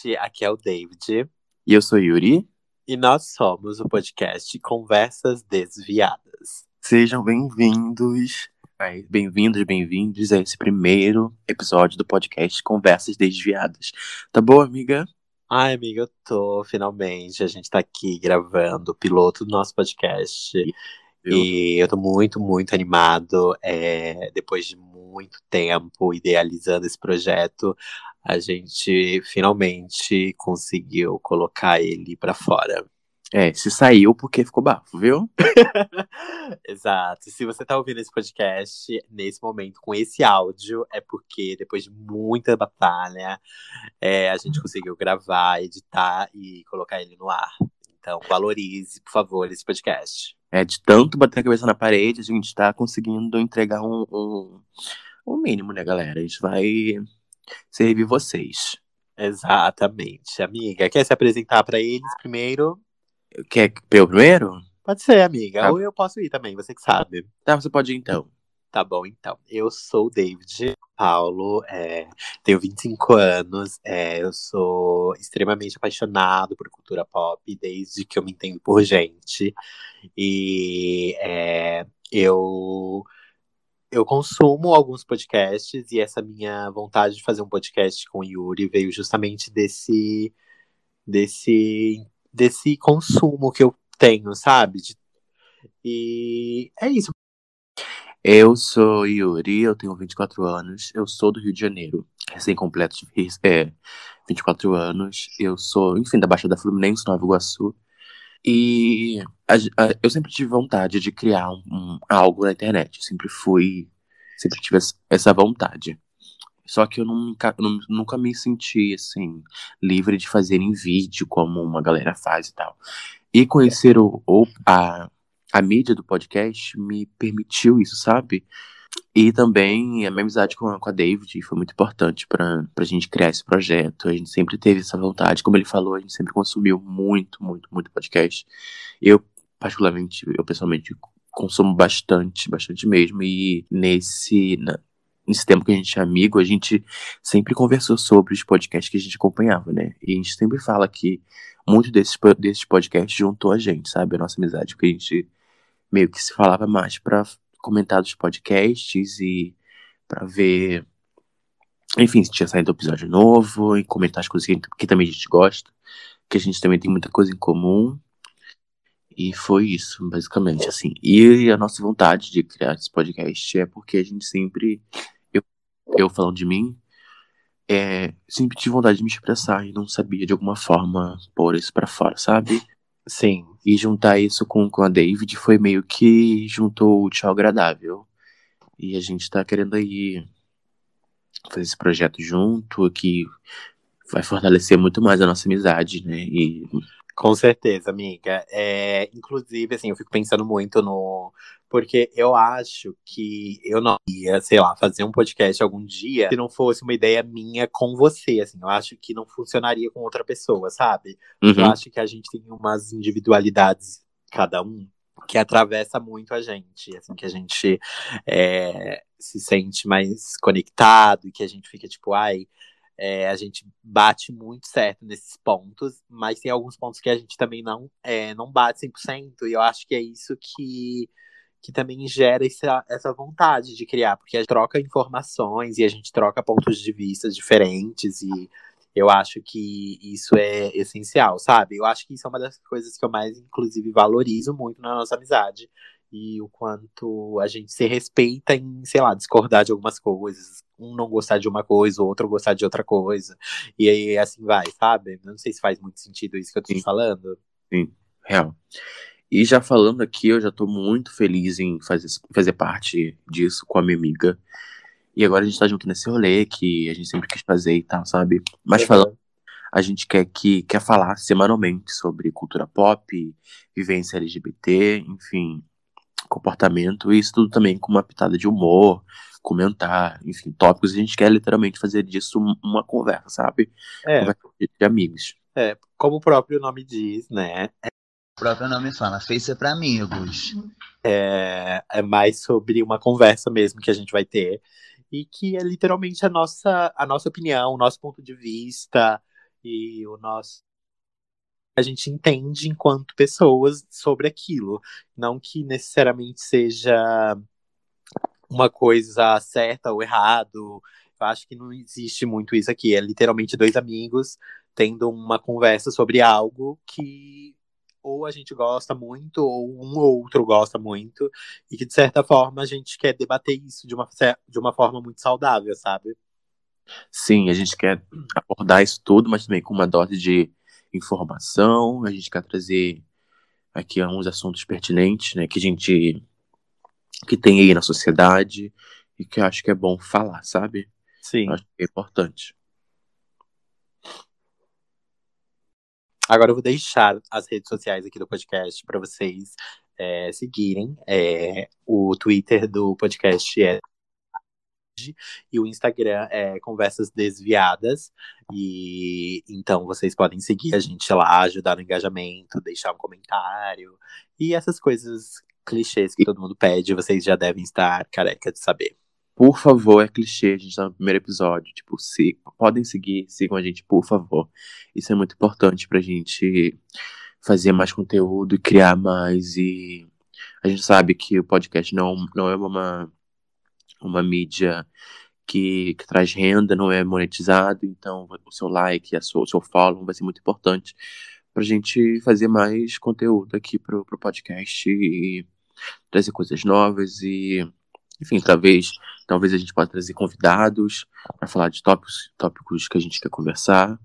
gente. Aqui é o David. E eu sou Yuri. E nós somos o podcast Conversas Desviadas. Sejam bem-vindos, bem-vindos, bem-vindos a esse primeiro episódio do podcast Conversas Desviadas. Tá bom, amiga? Ai, amiga, eu tô, finalmente. A gente tá aqui gravando o piloto do nosso podcast. Eu... E eu tô muito, muito animado. É, depois de muito tempo idealizando esse projeto, a gente finalmente conseguiu colocar ele para fora. É, se saiu porque ficou bafo, viu? Exato. Se você tá ouvindo esse podcast nesse momento com esse áudio, é porque depois de muita batalha, é, a gente conseguiu gravar, editar e colocar ele no ar. Então, valorize, por favor, esse podcast. É, de tanto bater a cabeça na parede, a gente tá conseguindo entregar um, um, um mínimo, né, galera? A gente vai servir vocês. Exatamente. Amiga, quer se apresentar para eles primeiro? Quer eu primeiro? Pode ser, amiga. Tá. Ou eu posso ir também, você que sabe. Tá, você pode ir então. Tá bom, então. Eu sou o David Paulo, é, tenho 25 anos, é, eu sou extremamente apaixonado por cultura pop desde que eu me entendo por gente. E é, eu eu consumo alguns podcasts e essa minha vontade de fazer um podcast com o Yuri veio justamente desse desse desse consumo que eu tenho, sabe? De, e é isso. Eu sou Yuri, eu tenho 24 anos, eu sou do Rio de Janeiro, recém-completo de é, 24 anos, eu sou, enfim, da Baixada Fluminense, Nova Iguaçu, e a, a, eu sempre tive vontade de criar um, um, algo na internet, eu sempre fui, sempre tive essa vontade. Só que eu nunca, nunca me senti, assim, livre de fazer em vídeo, como uma galera faz e tal. E conhecer o, o a, a mídia do podcast me permitiu isso, sabe? E também a minha amizade com com a David foi muito importante para a gente criar esse projeto. A gente sempre teve essa vontade. Como ele falou, a gente sempre consumiu muito, muito, muito podcast. Eu, particularmente, eu pessoalmente consumo bastante, bastante mesmo. E nesse, na, nesse tempo que a gente é amigo, a gente sempre conversou sobre os podcasts que a gente acompanhava, né? E a gente sempre fala que muito desses, desses podcasts juntou a gente, sabe? A nossa amizade, porque a gente meio que se falava mais para comentar dos podcasts e para ver, enfim, se tinha saído episódio novo e comentar as coisas que, que também a gente gosta, que a gente também tem muita coisa em comum. E foi isso, basicamente, assim. E a nossa vontade de criar esse podcast é porque a gente sempre, eu, eu falando de mim, é, sempre tive vontade de me expressar e não sabia de alguma forma pôr isso para fora, sabe? Sim. E juntar isso com, com a David foi meio que juntou o tchau agradável. E a gente tá querendo aí fazer esse projeto junto, que vai fortalecer muito mais a nossa amizade, né? E com certeza, amiga. É, inclusive, assim, eu fico pensando muito no. Porque eu acho que eu não ia, sei lá, fazer um podcast algum dia se não fosse uma ideia minha com você, assim. Eu acho que não funcionaria com outra pessoa, sabe? Uhum. Eu acho que a gente tem umas individualidades, cada um, que atravessa muito a gente, assim, que a gente é, se sente mais conectado e que a gente fica tipo, ai, é, a gente bate muito certo nesses pontos, mas tem alguns pontos que a gente também não, é, não bate 100%, e eu acho que é isso que, que também gera essa, essa vontade de criar, porque a gente troca informações e a gente troca pontos de vista diferentes, e eu acho que isso é essencial, sabe? Eu acho que isso é uma das coisas que eu mais, inclusive, valorizo muito na nossa amizade, e o quanto a gente se respeita em, sei lá, discordar de algumas coisas, um não gostar de uma coisa, o outro gostar de outra coisa, e aí assim vai, sabe? Não sei se faz muito sentido isso que eu tô falando. Sim, real. E já falando aqui, eu já tô muito feliz em fazer, fazer parte disso com a minha amiga. E agora a gente tá junto nesse rolê que a gente sempre quis fazer e tal, sabe? Mas falando, a gente quer que quer falar semanalmente sobre cultura pop, vivência LGBT, enfim, comportamento, e isso tudo também com uma pitada de humor, comentar, enfim, tópicos. A gente quer literalmente fazer disso uma conversa, sabe? É. Conversa de amigos. É, como o próprio nome diz, né? Próprio nome fala, feita para amigos. É, é mais sobre uma conversa mesmo que a gente vai ter. E que é literalmente a nossa, a nossa opinião, o nosso ponto de vista. e o nosso a gente entende enquanto pessoas sobre aquilo, não que necessariamente seja uma coisa certa ou errado. Eu acho que não existe muito isso aqui. É literalmente dois amigos tendo uma conversa sobre algo que ou a gente gosta muito, ou um ou outro gosta muito, e que de certa forma a gente quer debater isso de uma, de uma forma muito saudável, sabe? Sim, a gente quer abordar isso tudo, mas também com uma dose de informação, a gente quer trazer aqui alguns assuntos pertinentes, né, que a gente que tem aí na sociedade e que eu acho que é bom falar, sabe? Sim. Eu acho que é importante. Agora eu vou deixar as redes sociais aqui do podcast para vocês é, seguirem. É, o Twitter do podcast é e o Instagram é Conversas Desviadas. E então vocês podem seguir a gente lá, ajudar no engajamento, deixar um comentário e essas coisas clichês que todo mundo pede, vocês já devem estar careca de saber. Por favor, é clichê, a gente tá no primeiro episódio. Tipo, se, podem seguir, sigam a gente, por favor. Isso é muito importante pra gente fazer mais conteúdo e criar mais. E a gente sabe que o podcast não, não é uma, uma mídia que, que traz renda, não é monetizado. Então, o seu like, a sua, o seu follow vai ser muito importante pra gente fazer mais conteúdo aqui pro, pro podcast e trazer coisas novas e enfim, talvez, talvez a gente possa trazer convidados para falar de tópicos, tópicos que a gente quer conversar.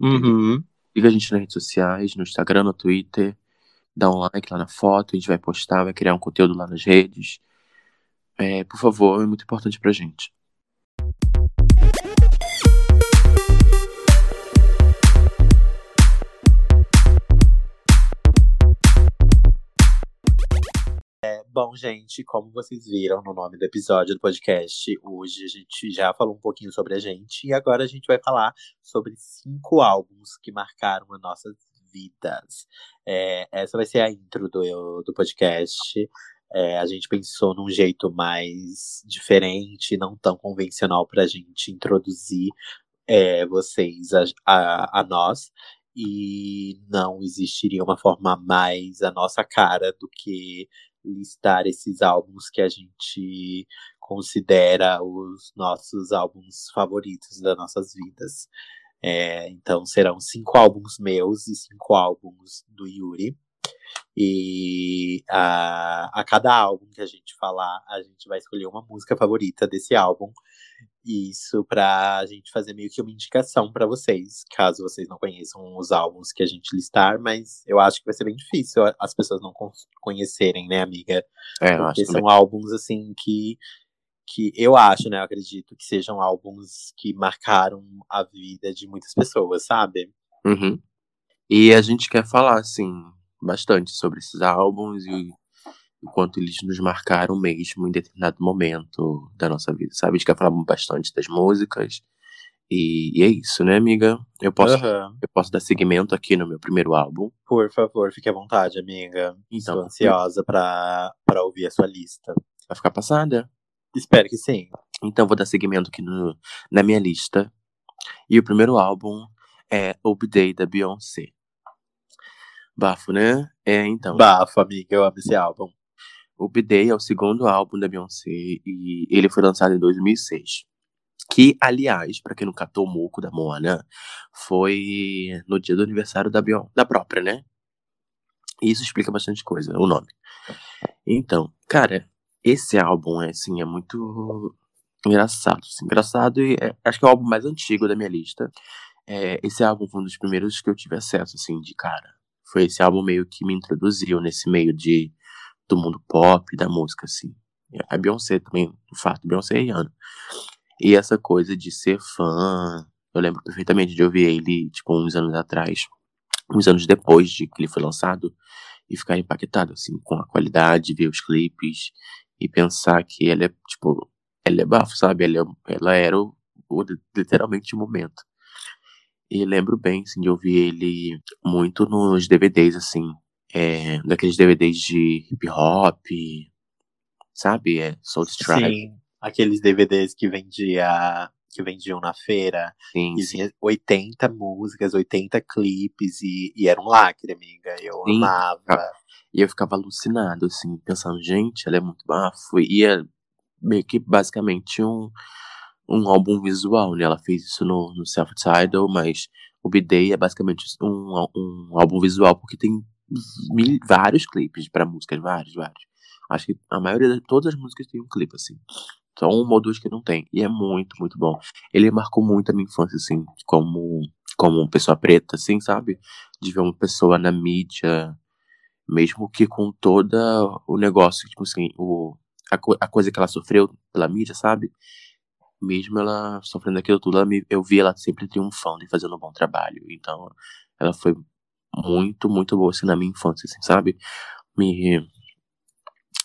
Uhum. Siga a gente nas redes sociais, no Instagram, no Twitter. Dá um like lá na foto, a gente vai postar, vai criar um conteúdo lá nas redes. É, por favor, é muito importante pra gente. Bom, gente, como vocês viram no nome do episódio do podcast, hoje a gente já falou um pouquinho sobre a gente e agora a gente vai falar sobre cinco álbuns que marcaram as nossas vidas. É, essa vai ser a intro do, do podcast. É, a gente pensou num jeito mais diferente, não tão convencional para a gente introduzir é, vocês a, a, a nós e não existiria uma forma mais a nossa cara do que listar esses álbuns que a gente considera os nossos álbuns favoritos das nossas vidas. É, então serão cinco álbuns meus e cinco álbuns do Yuri. E a, a cada álbum que a gente falar, a gente vai escolher uma música favorita desse álbum isso pra gente fazer meio que uma indicação para vocês, caso vocês não conheçam os álbuns que a gente listar, mas eu acho que vai ser bem difícil as pessoas não conhecerem, né, amiga? É, Porque são também. álbuns assim que que eu acho, né, eu acredito que sejam álbuns que marcaram a vida de muitas pessoas, sabe? Uhum. E a gente quer falar, assim, bastante sobre esses álbuns e o quanto eles nos marcaram mesmo em determinado momento da nossa vida, sabe? A gente quer falar bastante das músicas. E, e é isso, né, amiga? Eu posso, uhum. eu posso dar seguimento aqui no meu primeiro álbum. Por favor, fique à vontade, amiga. Então, Estou ansiosa para ouvir a sua lista. Vai ficar passada? Espero que sim. Então, vou dar seguimento aqui no, na minha lista. E o primeiro álbum é Obday, da Beyoncé. Bafo, né? É, então. Bafo, amiga, eu amo esse álbum. O B-Day é o segundo álbum da Beyoncé e ele foi lançado em 2006. Que, aliás, para quem não catou o moco da Moana, foi no dia do aniversário da, Beyoncé, da própria, né? Isso explica bastante coisa, o nome. Então, cara, esse álbum é, assim, é muito engraçado. Assim, engraçado e é, acho que é o álbum mais antigo da minha lista. É, esse álbum foi um dos primeiros que eu tive acesso, assim, de cara. Foi esse álbum meio que me introduziu nesse meio de do mundo pop, da música, assim. A Beyoncé também, de fato, Beyoncé e Rihanna. E essa coisa de ser fã, eu lembro perfeitamente de ouvir ele, tipo, uns anos atrás, uns anos depois de que ele foi lançado, e ficar impactado, assim, com a qualidade, ver os clipes, e pensar que ela é, tipo, ela é bafo, sabe? Ela, é, ela era o, o, literalmente o momento. E lembro bem, assim, de ouvir ele muito nos DVDs, assim, é, daqueles DVDs de hip hop, sabe? É Soul Strike. Sim, aqueles DVDs que vendia que vendiam na feira. Sim, E tinha 80 músicas, 80 clipes, e, e era um lacre, amiga. Eu Sim, amava. E eu ficava alucinado, assim, pensando, gente, ela é muito bafo. E é meio que basicamente um, um álbum visual, né? Ela fez isso no, no Self-Title, mas o B-Day é basicamente um, um álbum visual, porque tem mil, vários clipes pra músicas, vários, vários. Acho que a maioria de todas as músicas tem um clipe, assim. Só uma ou duas que não tem. E é muito, muito bom. Ele marcou muito a minha infância, assim, como, como pessoa preta, assim, sabe? De ver uma pessoa na mídia, mesmo que com toda o negócio, tipo assim, o, a, a coisa que ela sofreu pela mídia, sabe? Mesmo ela sofrendo aquilo tudo, ela me- eu vi ela sempre triunfando e fazendo um bom trabalho. Então, ela foi muito, muito boa, assim, na minha infância, assim, sabe? Me,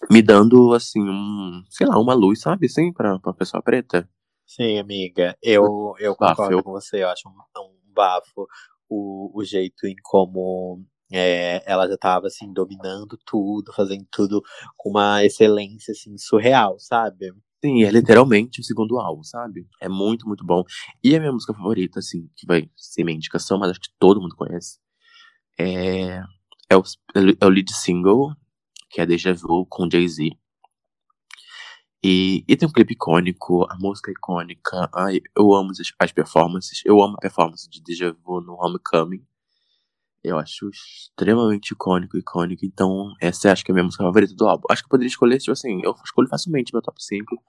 me dando, assim, um, sei lá, uma luz, sabe, assim, pra, pra pessoa preta. Sim, amiga. Eu, eu Bafo, concordo eu- com você. Eu acho um, um bafo o, o jeito em como é, ela já tava, assim, dominando tudo, fazendo tudo com uma excelência, assim, surreal, sabe? Sim, é literalmente o segundo álbum, sabe? É muito, muito bom. E a minha música favorita, assim, que vai ser minha indicação, mas acho que todo mundo conhece, é, é, o, é o lead single, que é Deja Vu com Jay-Z. E, e tem um clipe icônico, a música é icônica. Ai, eu amo as, as performances. Eu amo a performance de Deja Vu no Homecoming. Eu acho extremamente icônico, icônico. Então, essa acho que é a minha música favorita do álbum. Acho que eu poderia escolher, tipo assim, eu escolho facilmente meu top 5.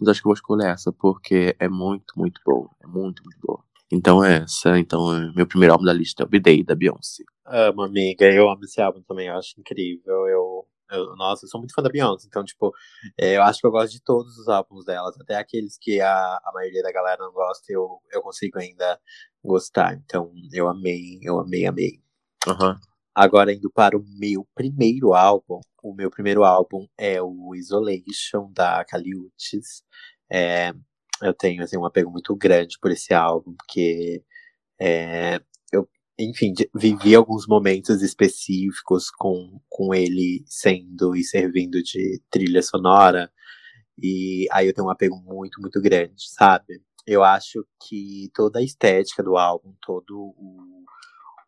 Mas acho que eu vou escolher essa, porque é muito, muito boa. É muito, muito boa. Então é essa. Então, é meu primeiro álbum da lista é o B-Day, da Beyoncé. Amo, amiga. Eu amo esse álbum também. Eu acho incrível. Eu, eu- nossa, eu sou muito fã da Beyoncé. Então, tipo, é, eu acho que eu gosto de todos os álbuns delas. Até aqueles que a, a maioria da galera não gosta, eu, eu consigo ainda gostar. Então, eu amei, eu amei, amei. Aham. Agora, indo para o meu primeiro álbum. O meu primeiro álbum é o Isolation, da Kali Uchis. É, eu tenho assim, um apego muito grande por esse álbum, porque é, eu, enfim, vivi alguns momentos específicos com, com ele sendo e servindo de trilha sonora. E aí eu tenho um apego muito, muito grande, sabe? Eu acho que toda a estética do álbum, todo o,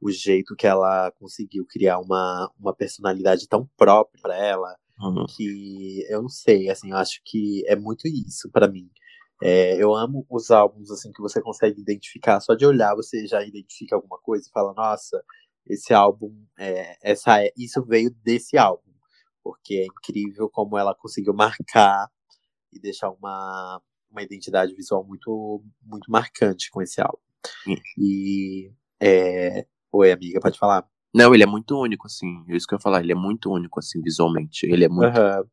o jeito que ela conseguiu criar uma, uma personalidade tão própria pra ela, Uhum. que eu não sei, assim, eu acho que é muito isso pra mim. É, eu amo os álbuns assim que você consegue identificar, só de olhar você já identifica alguma coisa e fala, nossa, esse álbum, é, essa, é- isso veio desse álbum, porque é incrível como ela conseguiu marcar e deixar uma, uma identidade visual muito, muito marcante com esse álbum. Sim. E é... oi, amiga, pode falar? Não, ele é muito único, assim. É isso que eu ia falar. Ele é muito único, assim, visualmente. Ele é muito Aham.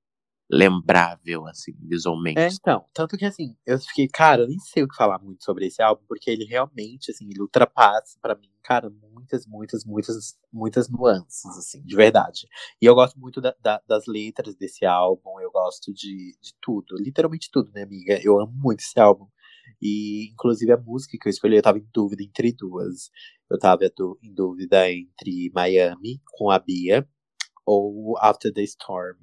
lembrável, assim, visualmente. É, então, tanto que assim, eu fiquei, cara, eu nem sei o que falar muito sobre esse álbum, porque ele realmente, assim, ele ultrapassa pra mim, cara, muitas, muitas, muitas, muitas nuances, assim, de verdade. E eu gosto muito da- da- das letras desse álbum, eu gosto de, de tudo, literalmente tudo, né, amiga? Eu amo muito esse álbum. E, inclusive, a música que eu escolhi, eu tava em dúvida entre duas. Eu tava em dúvida entre Miami, com a Bia, ou After the Storm.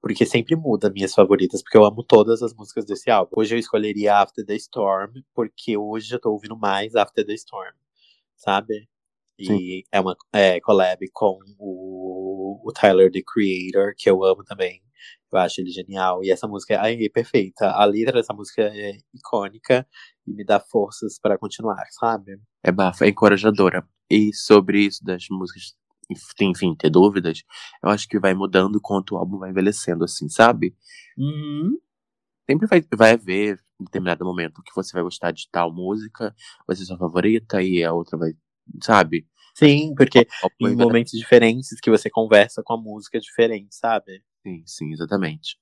Porque sempre muda minhas favoritas, porque eu amo todas as músicas desse álbum. Hoje eu escolheria After the Storm, porque hoje eu tô ouvindo mais After the Storm, sabe? E é uma é, collab com o, o Tyler, the Creator, que eu amo também. Eu acho ele genial. E essa música é perfeita. A letra dessa música é icônica e me dá forças pra continuar, sabe? É bafa, é encorajadora. E sobre isso das músicas, enf- enfim, ter dúvidas, eu acho que vai mudando enquanto o álbum vai envelhecendo, assim, sabe? Uhum. Sempre vai, vai haver em determinado momento que você vai gostar de tal música, vai ser sua favorita, e a outra vai, sabe? Sim, porque em momentos diferentes que você conversa com a música diferente, sabe? Sim, sim, exatamente.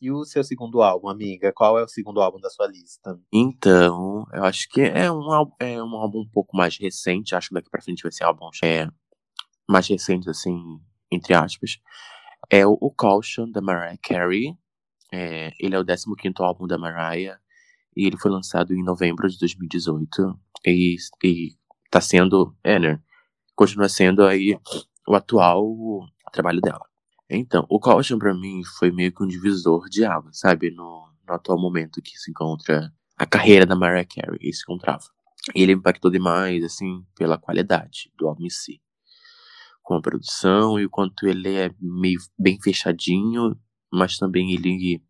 E o seu segundo álbum, amiga? Qual é o segundo álbum da sua lista? Então, eu acho que é um, álbum- é um álbum um pouco mais recente. Acho que daqui pra frente vai ser álbuns é, mais recentes, assim, entre aspas. É o, o Caution, da Mariah Carey. É, ele é o 15º álbum da Mariah. E ele foi lançado em novembro de 2018. E, e tá sendo, é, né? Continua sendo aí o atual trabalho dela. Então, o Caution pra mim foi meio que um divisor de água, sabe? No, no atual momento que se encontra a carreira da Mariah Carey, esse contrato. E ele impactou demais, assim, pela qualidade do álbum em si. Com a produção e o quanto ele é meio bem fechadinho, mas também ele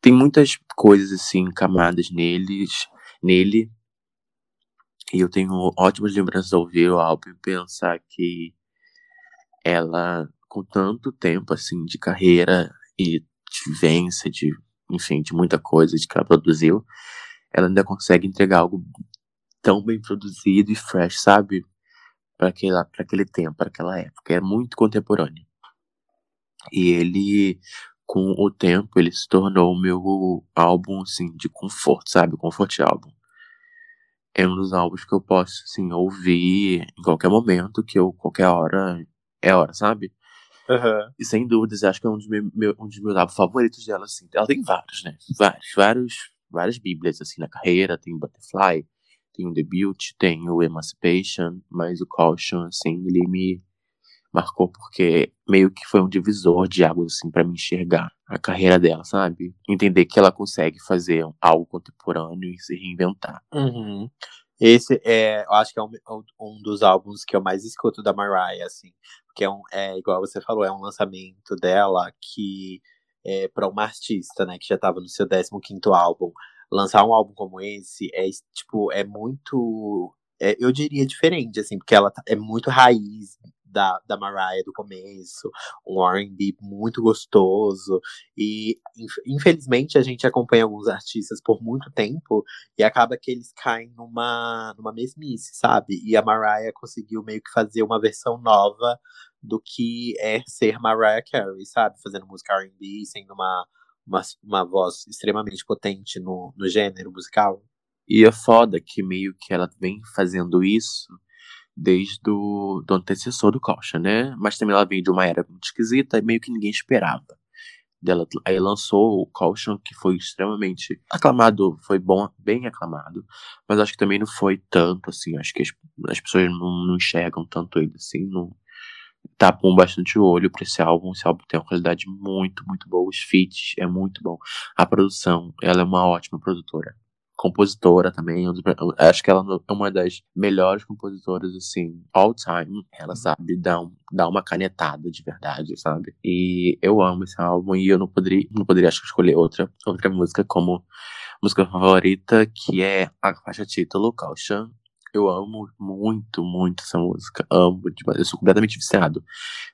tem muitas coisas, assim, camadas neles, nele. E eu tenho ótimas lembranças ao ouvir o álbum e pensar que ela, com tanto tempo, assim, de carreira e de vivência, de, enfim, de muita coisa de que ela produziu, ela ainda consegue entregar algo tão bem produzido e fresh, sabe? Para aquele, aquele tempo, para aquela época. É muito contemporâneo. E ele, com o tempo, ele se tornou o meu álbum, assim, de conforto, sabe? Comfort álbum. É um dos álbuns que eu posso, assim, ouvir em qualquer momento, que eu, qualquer hora, é hora, sabe? Uhum. E sem dúvidas, acho que é um dos, meus, um dos meus álbuns favoritos dela, assim. Ela tem vários, né? Vários, vários, várias bíblias, assim, na carreira. Tem Butterfly, tem o Debut, tem o Emancipation, mas o Caution, assim, ele me marcou porque meio que foi um divisor de águas, assim, para me enxergar a carreira dela, sabe? Entender que ela consegue fazer algo contemporâneo e se reinventar. Uhum. Esse é, eu acho que é um, um dos álbuns que eu mais escuto da Mariah, assim. Porque é, um, é igual você falou, é um lançamento dela que é para uma artista, né, que já estava no seu 15 álbum, lançar um álbum como esse é tipo é muito é, eu diria diferente assim porque ela tá, é muito raiz da, da Mariah do começo, um R&B muito gostoso e infelizmente a gente acompanha alguns artistas por muito tempo e acaba que eles caem numa numa mesmice, sabe? E a Mariah conseguiu meio que fazer uma versão nova do que é ser Mariah Carey, sabe? Fazendo música R&B, sendo uma uma, uma voz extremamente potente no, no gênero musical. E é foda que meio que ela vem fazendo isso desde o do antecessor do Caution, né? Mas também ela veio de uma era muito esquisita e meio que ninguém esperava. Dela, aí lançou o Caution, que foi extremamente aclamado, foi bom, bem aclamado, mas acho que também não foi tanto, assim, acho que as, as pessoas não, não, enxergam tanto ele, assim, não tapam bastante o olho pra esse álbum, esse álbum tem uma qualidade muito, muito boa, os feats é muito bom, a produção, ela é uma ótima produtora, compositora também. Acho que ela é uma das melhores compositoras, assim, all time. Ela sabe dar, um, dar uma canetada de verdade, sabe? E eu amo esse álbum e eu não poderia, não poderia acho, escolher outra, outra música como música favorita, que é a faixa título, Caution. Eu amo muito, muito essa música. Amo demais. Eu sou completamente viciado.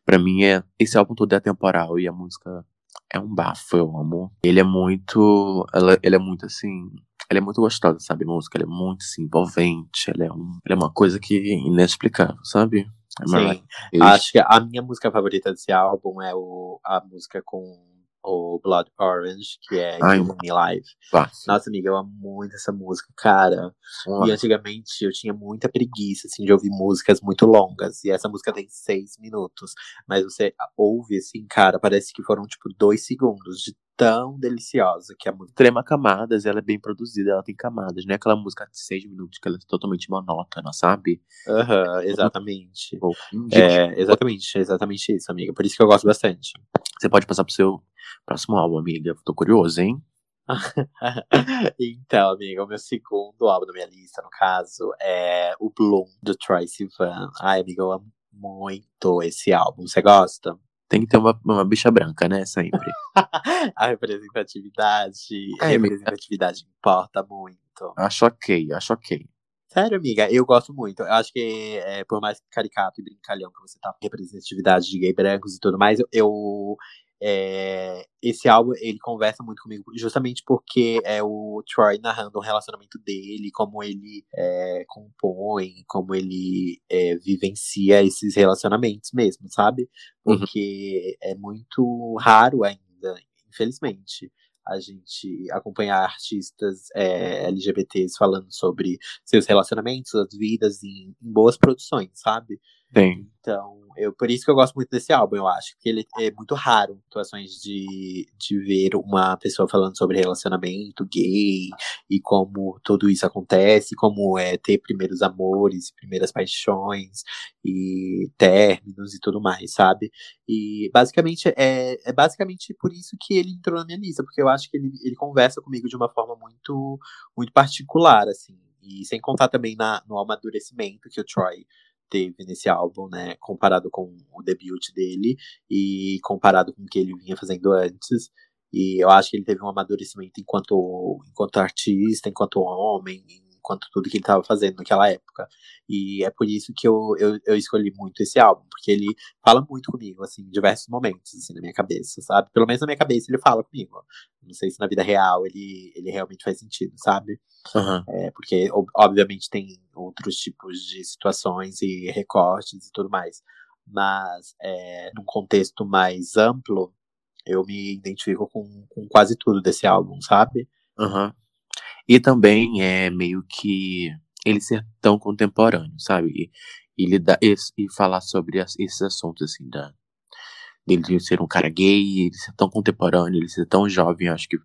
Pra mim, é, esse álbum todo é atemporal e a música é um bafo, eu amo. Ele é muito. Ela, ele é muito assim. Ela é muito gostosa, sabe? A música ela é muito assim, envolvente. Ela é, um, ela é uma coisa que é inexplicável, sabe? É Sim. Acho que a minha música favorita desse álbum é o, a música com o Blood Orange, que é Ai, Me Live. Nossa, amiga, eu amo muito essa música, cara. E antigamente eu tinha muita preguiça, assim, de ouvir músicas muito longas. E essa música tem seis minutos. Mas você ouve, assim, cara, parece que foram, tipo, dois segundos de tão deliciosa que a música. Trema camadas, ela é bem produzida, ela tem camadas, não é aquela música de seis minutos que ela é totalmente monótona, sabe? Aham, uhum, exatamente. É, exatamente, exatamente isso, amiga. Por isso que eu gosto bastante. Você pode passar pro seu próximo álbum, amiga. Tô curioso, hein? então, amiga, o meu segundo álbum da minha lista, no caso, é o Bloom, do Troy Sivan. Ai, amiga, eu amo muito esse álbum. Você gosta? Tem que ter uma, uma bicha branca, né? Sempre. a representatividade. É, a representatividade amiga. importa muito. Acho ok, acho ok. Sério, amiga, eu gosto muito. Eu acho que, é, por mais caricato e brincalhão que você tá, representatividade de gay brancos e tudo mais, eu, eu é, esse álbum ele conversa muito comigo justamente porque é o Troy narrando o relacionamento dele, como ele é, compõe, como ele é, vivencia esses relacionamentos mesmo, sabe? Uhum. Porque uhum. é muito raro ainda, infelizmente, a gente acompanhar artistas é, LGBTs falando sobre seus relacionamentos, suas vidas em, em boas produções, sabe? Tem. Então, eu, por isso que eu gosto muito desse álbum, eu acho. Que ele é muito raro situações de, de ver uma pessoa falando sobre relacionamento gay e como tudo isso acontece, como é ter primeiros amores, primeiras paixões e términos e tudo mais, sabe? E basicamente é, é basicamente por isso que ele entrou na minha lista, porque eu acho que ele, ele conversa comigo de uma forma muito, muito particular, assim. E sem contar também na, no amadurecimento que o Troy teve nesse álbum, né? Comparado com o debut dele e comparado com o que ele vinha fazendo antes. E eu acho que ele teve um amadurecimento enquanto, enquanto artista, enquanto homem, enquanto tudo que ele estava fazendo naquela época. E é por isso que eu, eu, eu, escolhi muito esse álbum, porque ele fala muito comigo, assim, em diversos momentos, assim, na minha cabeça, sabe? Pelo menos na minha cabeça ele fala comigo. Não sei se na vida real ele, ele realmente faz sentido, sabe? Uhum. É, porque, obviamente, tem outros tipos de situações e recortes e tudo mais. Mas, é, num contexto mais amplo, eu me identifico com, com quase tudo desse álbum, sabe? Uhum. E também é meio que ele ser tão contemporâneo, sabe? E, e, lidar, e, e falar sobre as, esses assuntos, assim, da, dele ser um cara gay, ele ser tão contemporâneo, ele ser tão jovem, acho que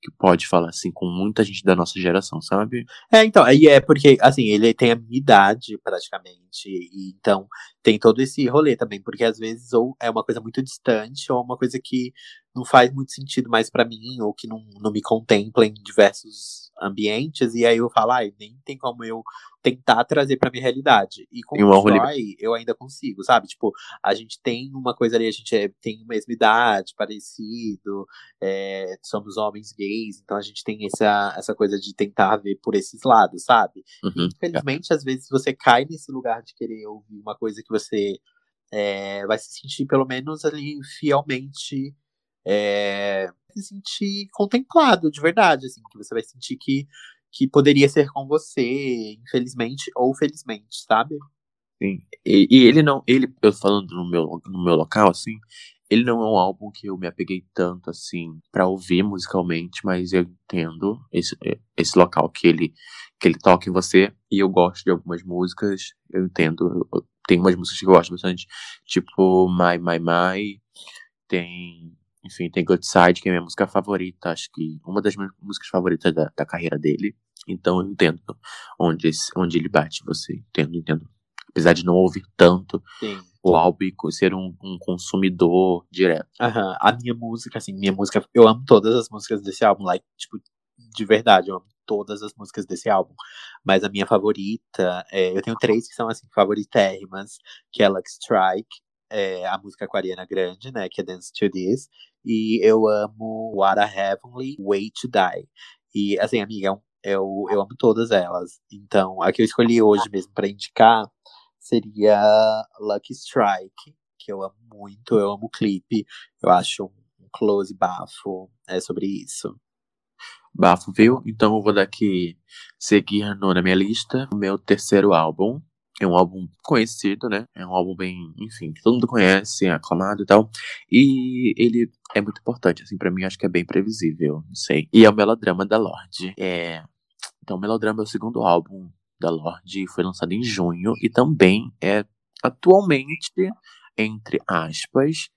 que pode falar assim com muita gente da nossa geração, sabe? É, então, aí é porque, assim, ele tem a minha idade praticamente, e então tem todo esse rolê também, porque às vezes ou é uma coisa muito distante, ou uma coisa que não faz muito sentido mais para mim, ou que não, não me contempla em diversos ambientes, e aí eu falo, ai, nem tem como eu tentar trazer pra minha realidade. E com o Troy, eu ainda consigo, sabe? Tipo, a gente tem uma coisa ali, a gente é, tem a mesma idade, parecido, é, somos homens gays, então a gente tem essa, essa coisa de tentar ver por esses lados, sabe? Uhum. Infelizmente, às vezes você cai nesse lugar de querer ouvir uma coisa que você é, vai se sentir, pelo menos ali, fielmente é, se sentir contemplado de verdade, assim, que você vai sentir que, que poderia ser com você, infelizmente ou felizmente, sabe? Sim. E, e, ele não, ele, eu falando no meu, no meu local, assim, ele não é um álbum que eu me apeguei tanto, assim, para ouvir musicalmente, mas eu entendo esse, esse local que ele, que ele toca em você, e eu gosto de algumas músicas, eu entendo, tem umas músicas que eu gosto bastante, tipo My My My, tem enfim, tem Good Side, que é minha música favorita, acho que uma das minhas músicas favoritas da, da carreira dele. Então eu entendo onde, onde ele bate você. Entendo, entendo. Apesar de não ouvir tanto Sim. o álbum e ser um, um consumidor direto. Aham. A minha música, assim, minha música. Eu amo todas as músicas desse álbum, like, tipo, de verdade, eu amo todas as músicas desse álbum. Mas a minha favorita, é, eu tenho três que são assim, favoritérrimas, que é Luck Strike, é, a música com a Ariana Grande, né, que é Dance to This, e eu amo What a Heavenly Way to Die. E, assim, amiga, é eu, eu amo todas elas. Então, a que eu escolhi hoje mesmo para indicar seria Lucky Strike, que eu amo muito, eu amo o clipe, eu acho um close bafo, é sobre isso. Bafo, viu? Então eu vou daqui seguir na minha lista o meu terceiro álbum, é um álbum conhecido, né? É um álbum bem, enfim, que todo mundo conhece, é aclamado e tal. E ele é muito importante, assim, para mim acho que é bem previsível, não sei. E é o Melodrama da Lorde. É... Então, o Melodrama é o segundo álbum da Lorde, foi lançado em junho e também é atualmente, entre aspas,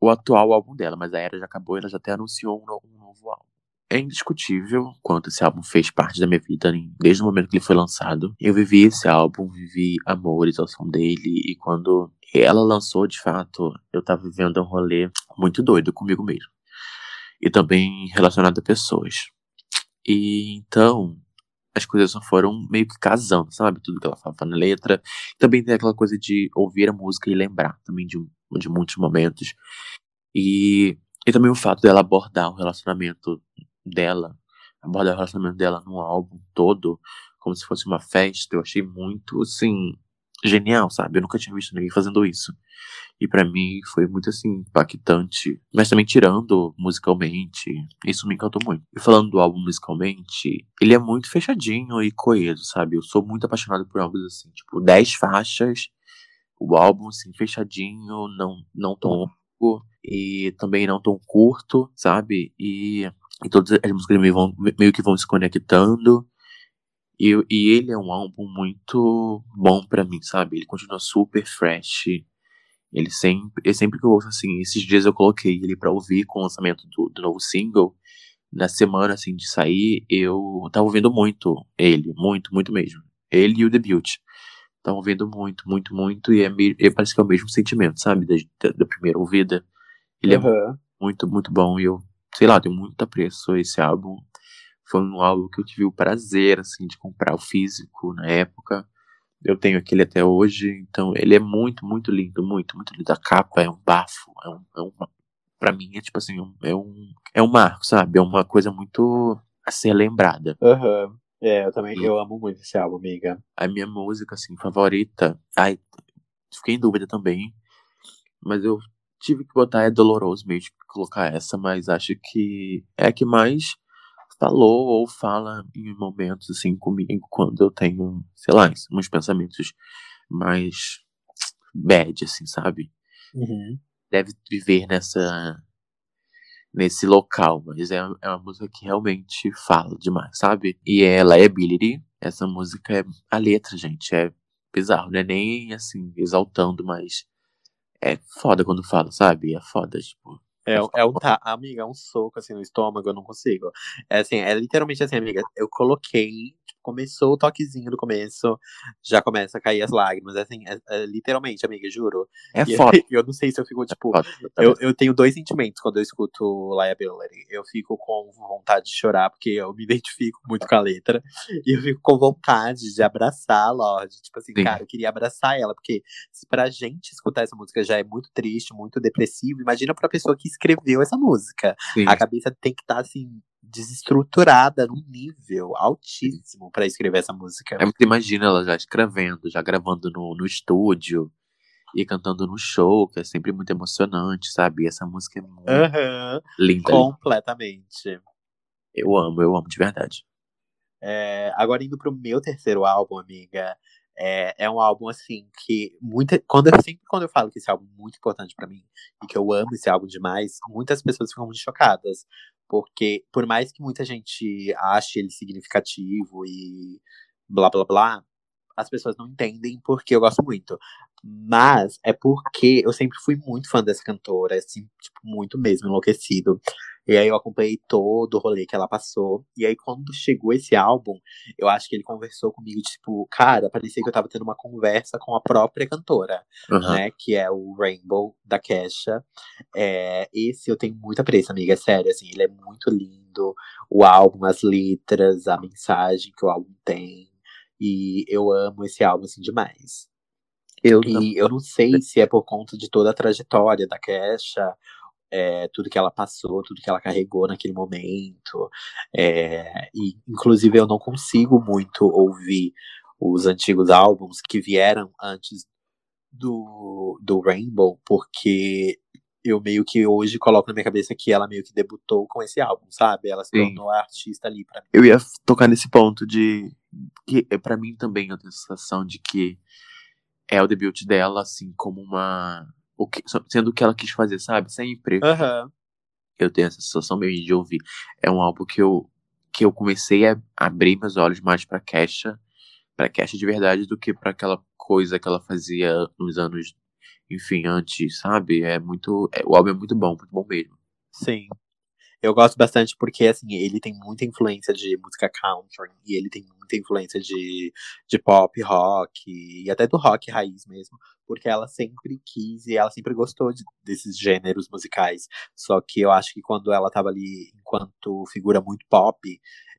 o atual álbum dela, mas a era já acabou ela já até anunciou um novo álbum. É indiscutível quanto esse álbum fez parte da minha vida desde o momento que ele foi lançado. Eu vivi esse álbum, vivi amores ao som dele, e quando ela lançou, de fato, eu tava vivendo um rolê muito doido comigo mesmo. E também relacionado a pessoas. E então, as coisas só foram meio que casando, sabe? Tudo que ela falava na letra. Também tem aquela coisa de ouvir a música e lembrar também de, de muitos momentos. E, e também o fato dela abordar o relacionamento dela, abordar o relacionamento dela no álbum todo, como se fosse uma festa, eu achei muito, assim, genial, sabe? Eu nunca tinha visto ninguém fazendo isso. E para mim foi muito, assim, impactante. Mas também tirando musicalmente, isso me encantou muito. E falando do álbum musicalmente, ele é muito fechadinho e coeso, sabe? Eu sou muito apaixonado por álbuns, assim, tipo, 10 faixas, o álbum, assim, fechadinho, não, não tão longo e também não tão curto, sabe? E e todas as músicas meio, vão, meio que vão se conectando. E, e ele é um álbum muito bom pra mim, sabe? Ele continua super fresh. Ele sempre, sempre que eu ouço assim, esses dias eu coloquei ele pra ouvir com o lançamento do, do novo single. Na semana assim de sair, eu tava ouvindo muito ele, muito, muito mesmo. Ele e o debut. Tava ouvindo muito, muito, muito, e é, me- é- parece que é o mesmo sentimento, sabe? Da, da, da primeira ouvida. Ele é Aham. muito, muito bom. E eu, sei lá, tenho muito apreço a esse álbum. Foi um álbum que eu tive o prazer, assim, de comprar o físico na época. Eu tenho aquele até hoje, então ele é muito, muito lindo, muito, muito lindo. A capa é um bafo, é um, é uma, pra mim é tipo assim, é um, é um marco, sabe? É uma coisa muito a ser lembrada. Aham. É, eu também, Sim. eu amo muito esse álbum, amiga. A minha música, assim, favorita, ai, fiquei em dúvida também, mas eu tive que botar é doloroso mesmo, colocar essa, mas acho que é a que mais falou ou fala em momentos, assim, comigo, quando eu tenho, sei lá, uns pensamentos mais bad, assim, sabe? Uhum. Deve viver nessa, nesse local, mas é, é uma música que realmente fala demais, sabe? E é Liability, essa música é a letra, gente, é bizarro, não é nem assim, exaltando, mas é foda quando fala, sabe? É foda, tipo. É, é um tá, amiga, é um soco assim no estômago, eu não consigo. É assim, é literalmente assim, amiga, eu coloquei, começou o toquezinho do começo, já começa a cair as lágrimas, é assim, é, é literalmente, amiga, juro. É E foda. eu não sei se eu fico, é tipo, foda, eu, eu tenho dois sentimentos quando eu escuto Liability. Eu fico com vontade de chorar, porque eu me identifico muito com a letra. E eu fico com vontade de abraçar a Lorde. Tipo assim, Sim. cara, eu queria abraçar ela, porque se pra gente escutar essa música já é muito triste, muito depressivo, imagina pra pessoa que escreveu essa música. Sim. A cabeça tem que estar, assim, desestruturada num nível altíssimo pra escrever essa música. É, você imagina ela já escrevendo, já gravando no, no estúdio e cantando no show, que é sempre muito emocionante, sabe? E essa música é muito Aham, linda. completamente. Eu amo, eu amo de verdade. É, agora indo pro meu terceiro álbum, amiga, é, é um álbum assim que muita, quando eu, sempre quando eu falo que esse álbum é muito importante pra mim e que eu amo esse álbum demais, muitas pessoas ficam muito chocadas, porque por mais que muita gente ache ele significativo e blá blá blá, as pessoas não entendem porque eu gosto muito. Mas é porque eu sempre fui muito fã dessa cantora, assim, tipo, muito mesmo, enlouquecido. E aí eu acompanhei todo o rolê que ela passou. E aí, quando chegou esse álbum, eu acho que ele conversou comigo, tipo, cara, parecia que eu tava tendo uma conversa com a própria cantora, Aham. né? Que é o Rainbow da Kesha. É, esse eu tenho muita apreço, amiga, é sério, assim, ele é muito lindo. O álbum, as letras, a mensagem que o álbum tem. E eu amo esse álbum, assim, demais. Eu E eu não sei se é por conta de toda a trajetória da Kesha, é, tudo que ela passou, tudo que ela carregou naquele momento. É, e, inclusive, eu não consigo muito ouvir os antigos álbuns que vieram antes do, do Rainbow, porque eu meio que hoje coloco na minha cabeça que ela meio que debutou com esse álbum, sabe? Ela se Sim. tornou a artista ali pra mim. eu ia tocar nesse ponto de que é, para mim também eu tenho a sensação de que é o debut dela assim como uma o que, sendo o que ela quis fazer, sabe? Sempre Aham. eu tenho essa sensação mesmo de ouvir. É um álbum que eu que eu comecei a abrir meus olhos mais pra Kesha, pra Kesha de verdade do que pra aquela coisa que ela fazia nos anos enfim, antes, sabe? É muito é, o álbum é muito bom, muito bom mesmo. Sim. Eu gosto bastante porque, assim, ele tem muita influência de música country, e ele tem muita influência de, de pop, rock, e até do rock raiz mesmo, porque ela sempre quis e ela sempre gostou de- desses gêneros musicais. Só que eu acho que quando ela tava ali enquanto figura muito pop,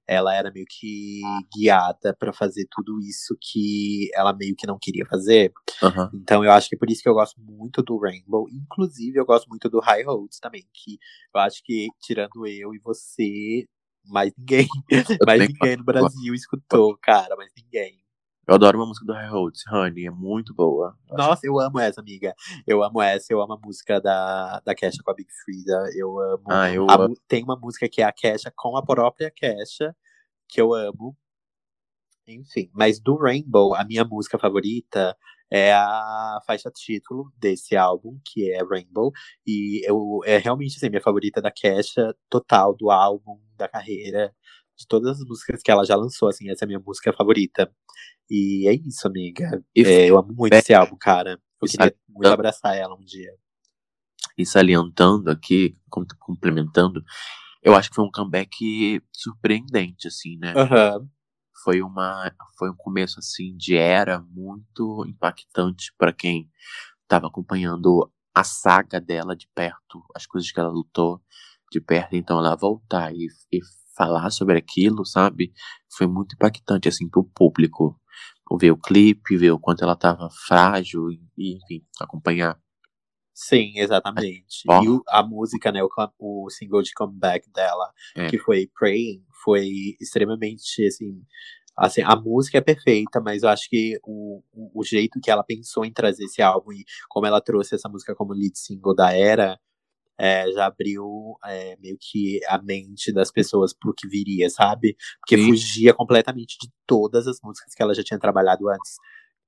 ela era meio que guiada pra fazer tudo isso que ela meio que não queria fazer. Aham. Então eu acho que é por isso que eu gosto muito do Rainbow. Inclusive, eu gosto muito do High Roads também. Que eu acho que, tirando eu e você, mais ninguém, mais ninguém no Brasil escutou, cara, mais ninguém. Eu adoro uma música do High Roads, Honey, é muito boa. Nossa, eu amo essa, amiga. Eu amo essa, eu amo a música da, da Kesha com a Big Frida. Eu amo. Ah, eu a amo. Tem uma música que é a Kesha com a própria Kesha, que eu amo. Enfim, mas do Rainbow, a minha música favorita é a faixa título desse álbum, que é Rainbow. E eu, é realmente assim, minha favorita da Kesha, total, do álbum, da carreira. de todas as músicas que ela já lançou, assim, essa é a minha música favorita. E é isso, amiga. É, eu amo muito esse álbum, cara. Eu queria muito abraçar ela um dia. E salientando aqui, com- complementando, eu acho que foi um comeback surpreendente, assim, né? Aham. Foi uma, foi um começo assim de era muito impactante pra quem estava acompanhando a saga dela de perto, as coisas que ela lutou de perto. Então ela voltar e, e falar sobre aquilo, sabe? Foi muito impactante assim pro público. Ver o clipe, ver o quanto ela tava frágil e, enfim, acompanhar. Sim, exatamente. Ó. E o- a música, né, o, o single de comeback dela, É. que foi Praying, foi extremamente, assim, assim, a música é perfeita, mas eu acho que o, o, o jeito que ela pensou em trazer esse álbum e como ela trouxe essa música como lead single da era, é, já abriu é, meio que a mente das pessoas pro que viria, sabe? Porque Sim. fugia completamente de todas as músicas que ela já tinha trabalhado antes,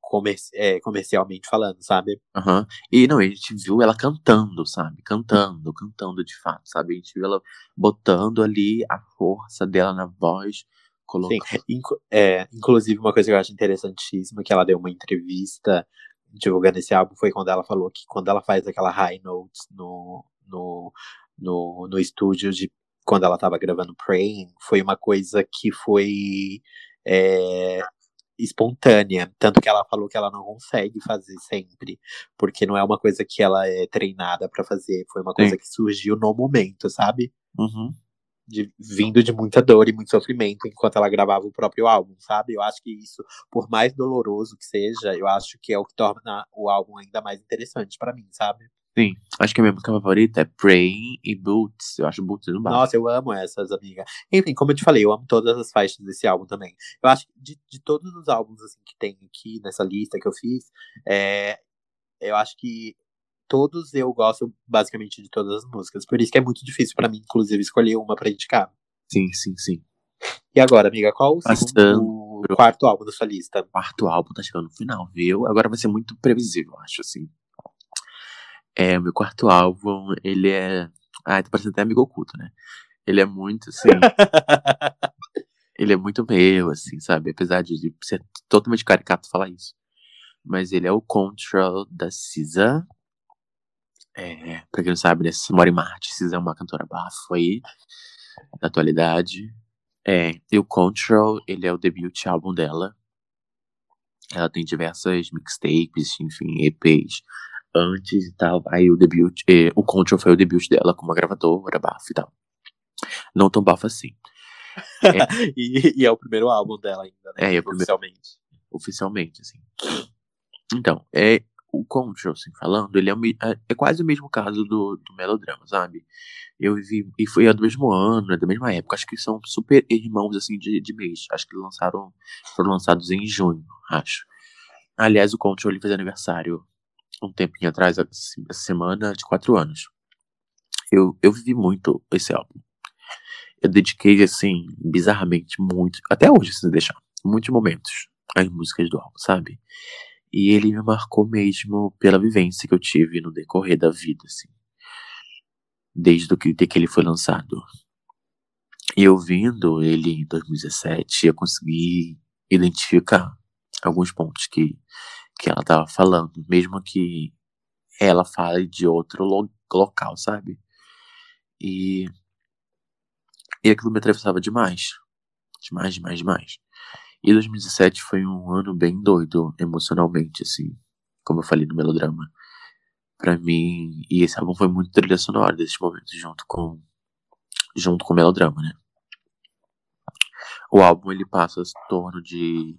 comer, é, comercialmente falando, sabe? Aham. E não, a gente viu ela cantando, sabe? Cantando, cantando de fato, sabe? A gente viu ela botando ali a força dela na voz, Sim, colocando. Incu- é, inclusive uma coisa que eu acho interessantíssima, que ela deu uma entrevista divulgando esse álbum, foi quando ela falou que quando ela faz aquela high note no, no, no, no estúdio de quando ela tava gravando Praying, foi uma coisa que foi é, espontânea, tanto que ela falou que ela não consegue fazer sempre, porque não é uma coisa que ela é treinada pra fazer, foi uma coisa Sim. que surgiu no momento, sabe? Uhum. de- vindo de muita dor e muito sofrimento enquanto ela gravava o próprio álbum, sabe? Eu acho que isso, por mais doloroso que seja, eu acho que é o que torna o álbum ainda mais interessante pra mim, sabe? Sim, acho que a minha música favorita é Praying e Boots. Eu acho Boots no bar. Nossa, eu amo essas, amiga. Enfim, como eu te falei, eu amo todas as faixas desse álbum também. Eu acho que de, de todos os álbuns assim, que tem aqui nessa lista que eu fiz, é, eu acho que todos eu gosto basicamente de todas as músicas. Por isso que é muito difícil pra mim, inclusive, escolher uma pra indicar. Sim, sim, sim. E agora, amiga, qual o, segundo, quarto álbum da sua lista? O quarto álbum tá chegando no final, viu? Agora vai ser muito previsível, eu acho, assim. É, o meu quarto álbum, ele é. Ai, tá parecendo até amigo oculto, né? Ele é muito, assim. ele é muito meu, assim, sabe? Apesar de ser totalmente caricato falar isso. Mas ele é o Control da Cisa. É, pra quem não sabe, né? Mora em Marte. Cisa é uma cantora bafo aí, da atualidade. É, e o Control, ele é o debut álbum dela. Ela tem diversas mixtapes, enfim, EPs antes e tal. Aí o debut, eh, o Control foi o debut dela como uma gravadora, bafo e tal. Não tão bafo assim. e, e é o primeiro álbum dela ainda, né? É, é o primeiro. oficialmente. oficialmente, assim. Então, é o Control, assim, falando, ele é, me- é- é quase o mesmo caso do, do melodrama, sabe? Eu vi, e foi do mesmo ano, é da mesma época, acho que são super irmãos, assim, de, de mês. Acho que lançaram, foram lançados em junho, acho. Aliás, o Control, ele fez aniversário um tempinho atrás, essa semana, de quatro anos. Eu, eu vivi muito esse álbum. Eu dediquei, assim, bizarramente muito, até hoje, se deixar, muitos momentos às músicas do álbum, sabe? E ele me marcou mesmo pela vivência que eu tive no decorrer da vida, assim. Desde que, de que ele foi lançado. E ouvindo ele em 2017, eu consegui identificar alguns pontos que, que ela tava falando, mesmo que ela fale de outro lo- local, sabe? E, e aquilo me atravessava demais. Demais, demais, demais. E 2017 foi um ano bem doido emocionalmente, assim, como eu falei no melodrama. Pra mim, e esse álbum foi muito trilha sonora desses momentos, junto com junto com o melodrama, né? O álbum ele passa em torno de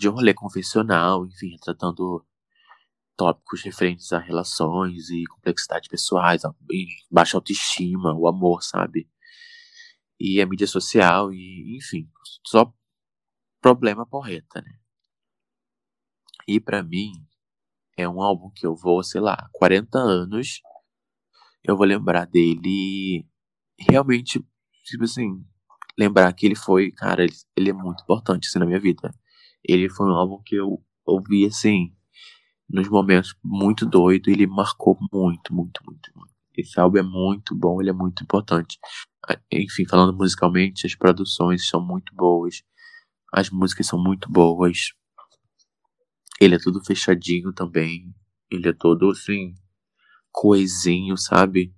de um rolê confessional, enfim, retratando tópicos referentes a relações e complexidades pessoais, baixa autoestima, o amor, sabe? E a mídia social e, enfim, só problema porreta, né? E pra mim é um álbum que eu vou, sei lá, 40 anos, eu vou lembrar dele realmente, tipo assim, lembrar que ele foi, cara, ele, ele é muito importante assim na minha vida. Ele foi um álbum que eu ouvi assim nos momentos muito doido ele marcou muito, muito, muito, muito. Esse álbum é muito bom, ele é muito importante. enfim, falando musicalmente, as produções são muito boas. As músicas são muito boas. Ele é todo fechadinho também. Ele é todo assim, coesinho, sabe?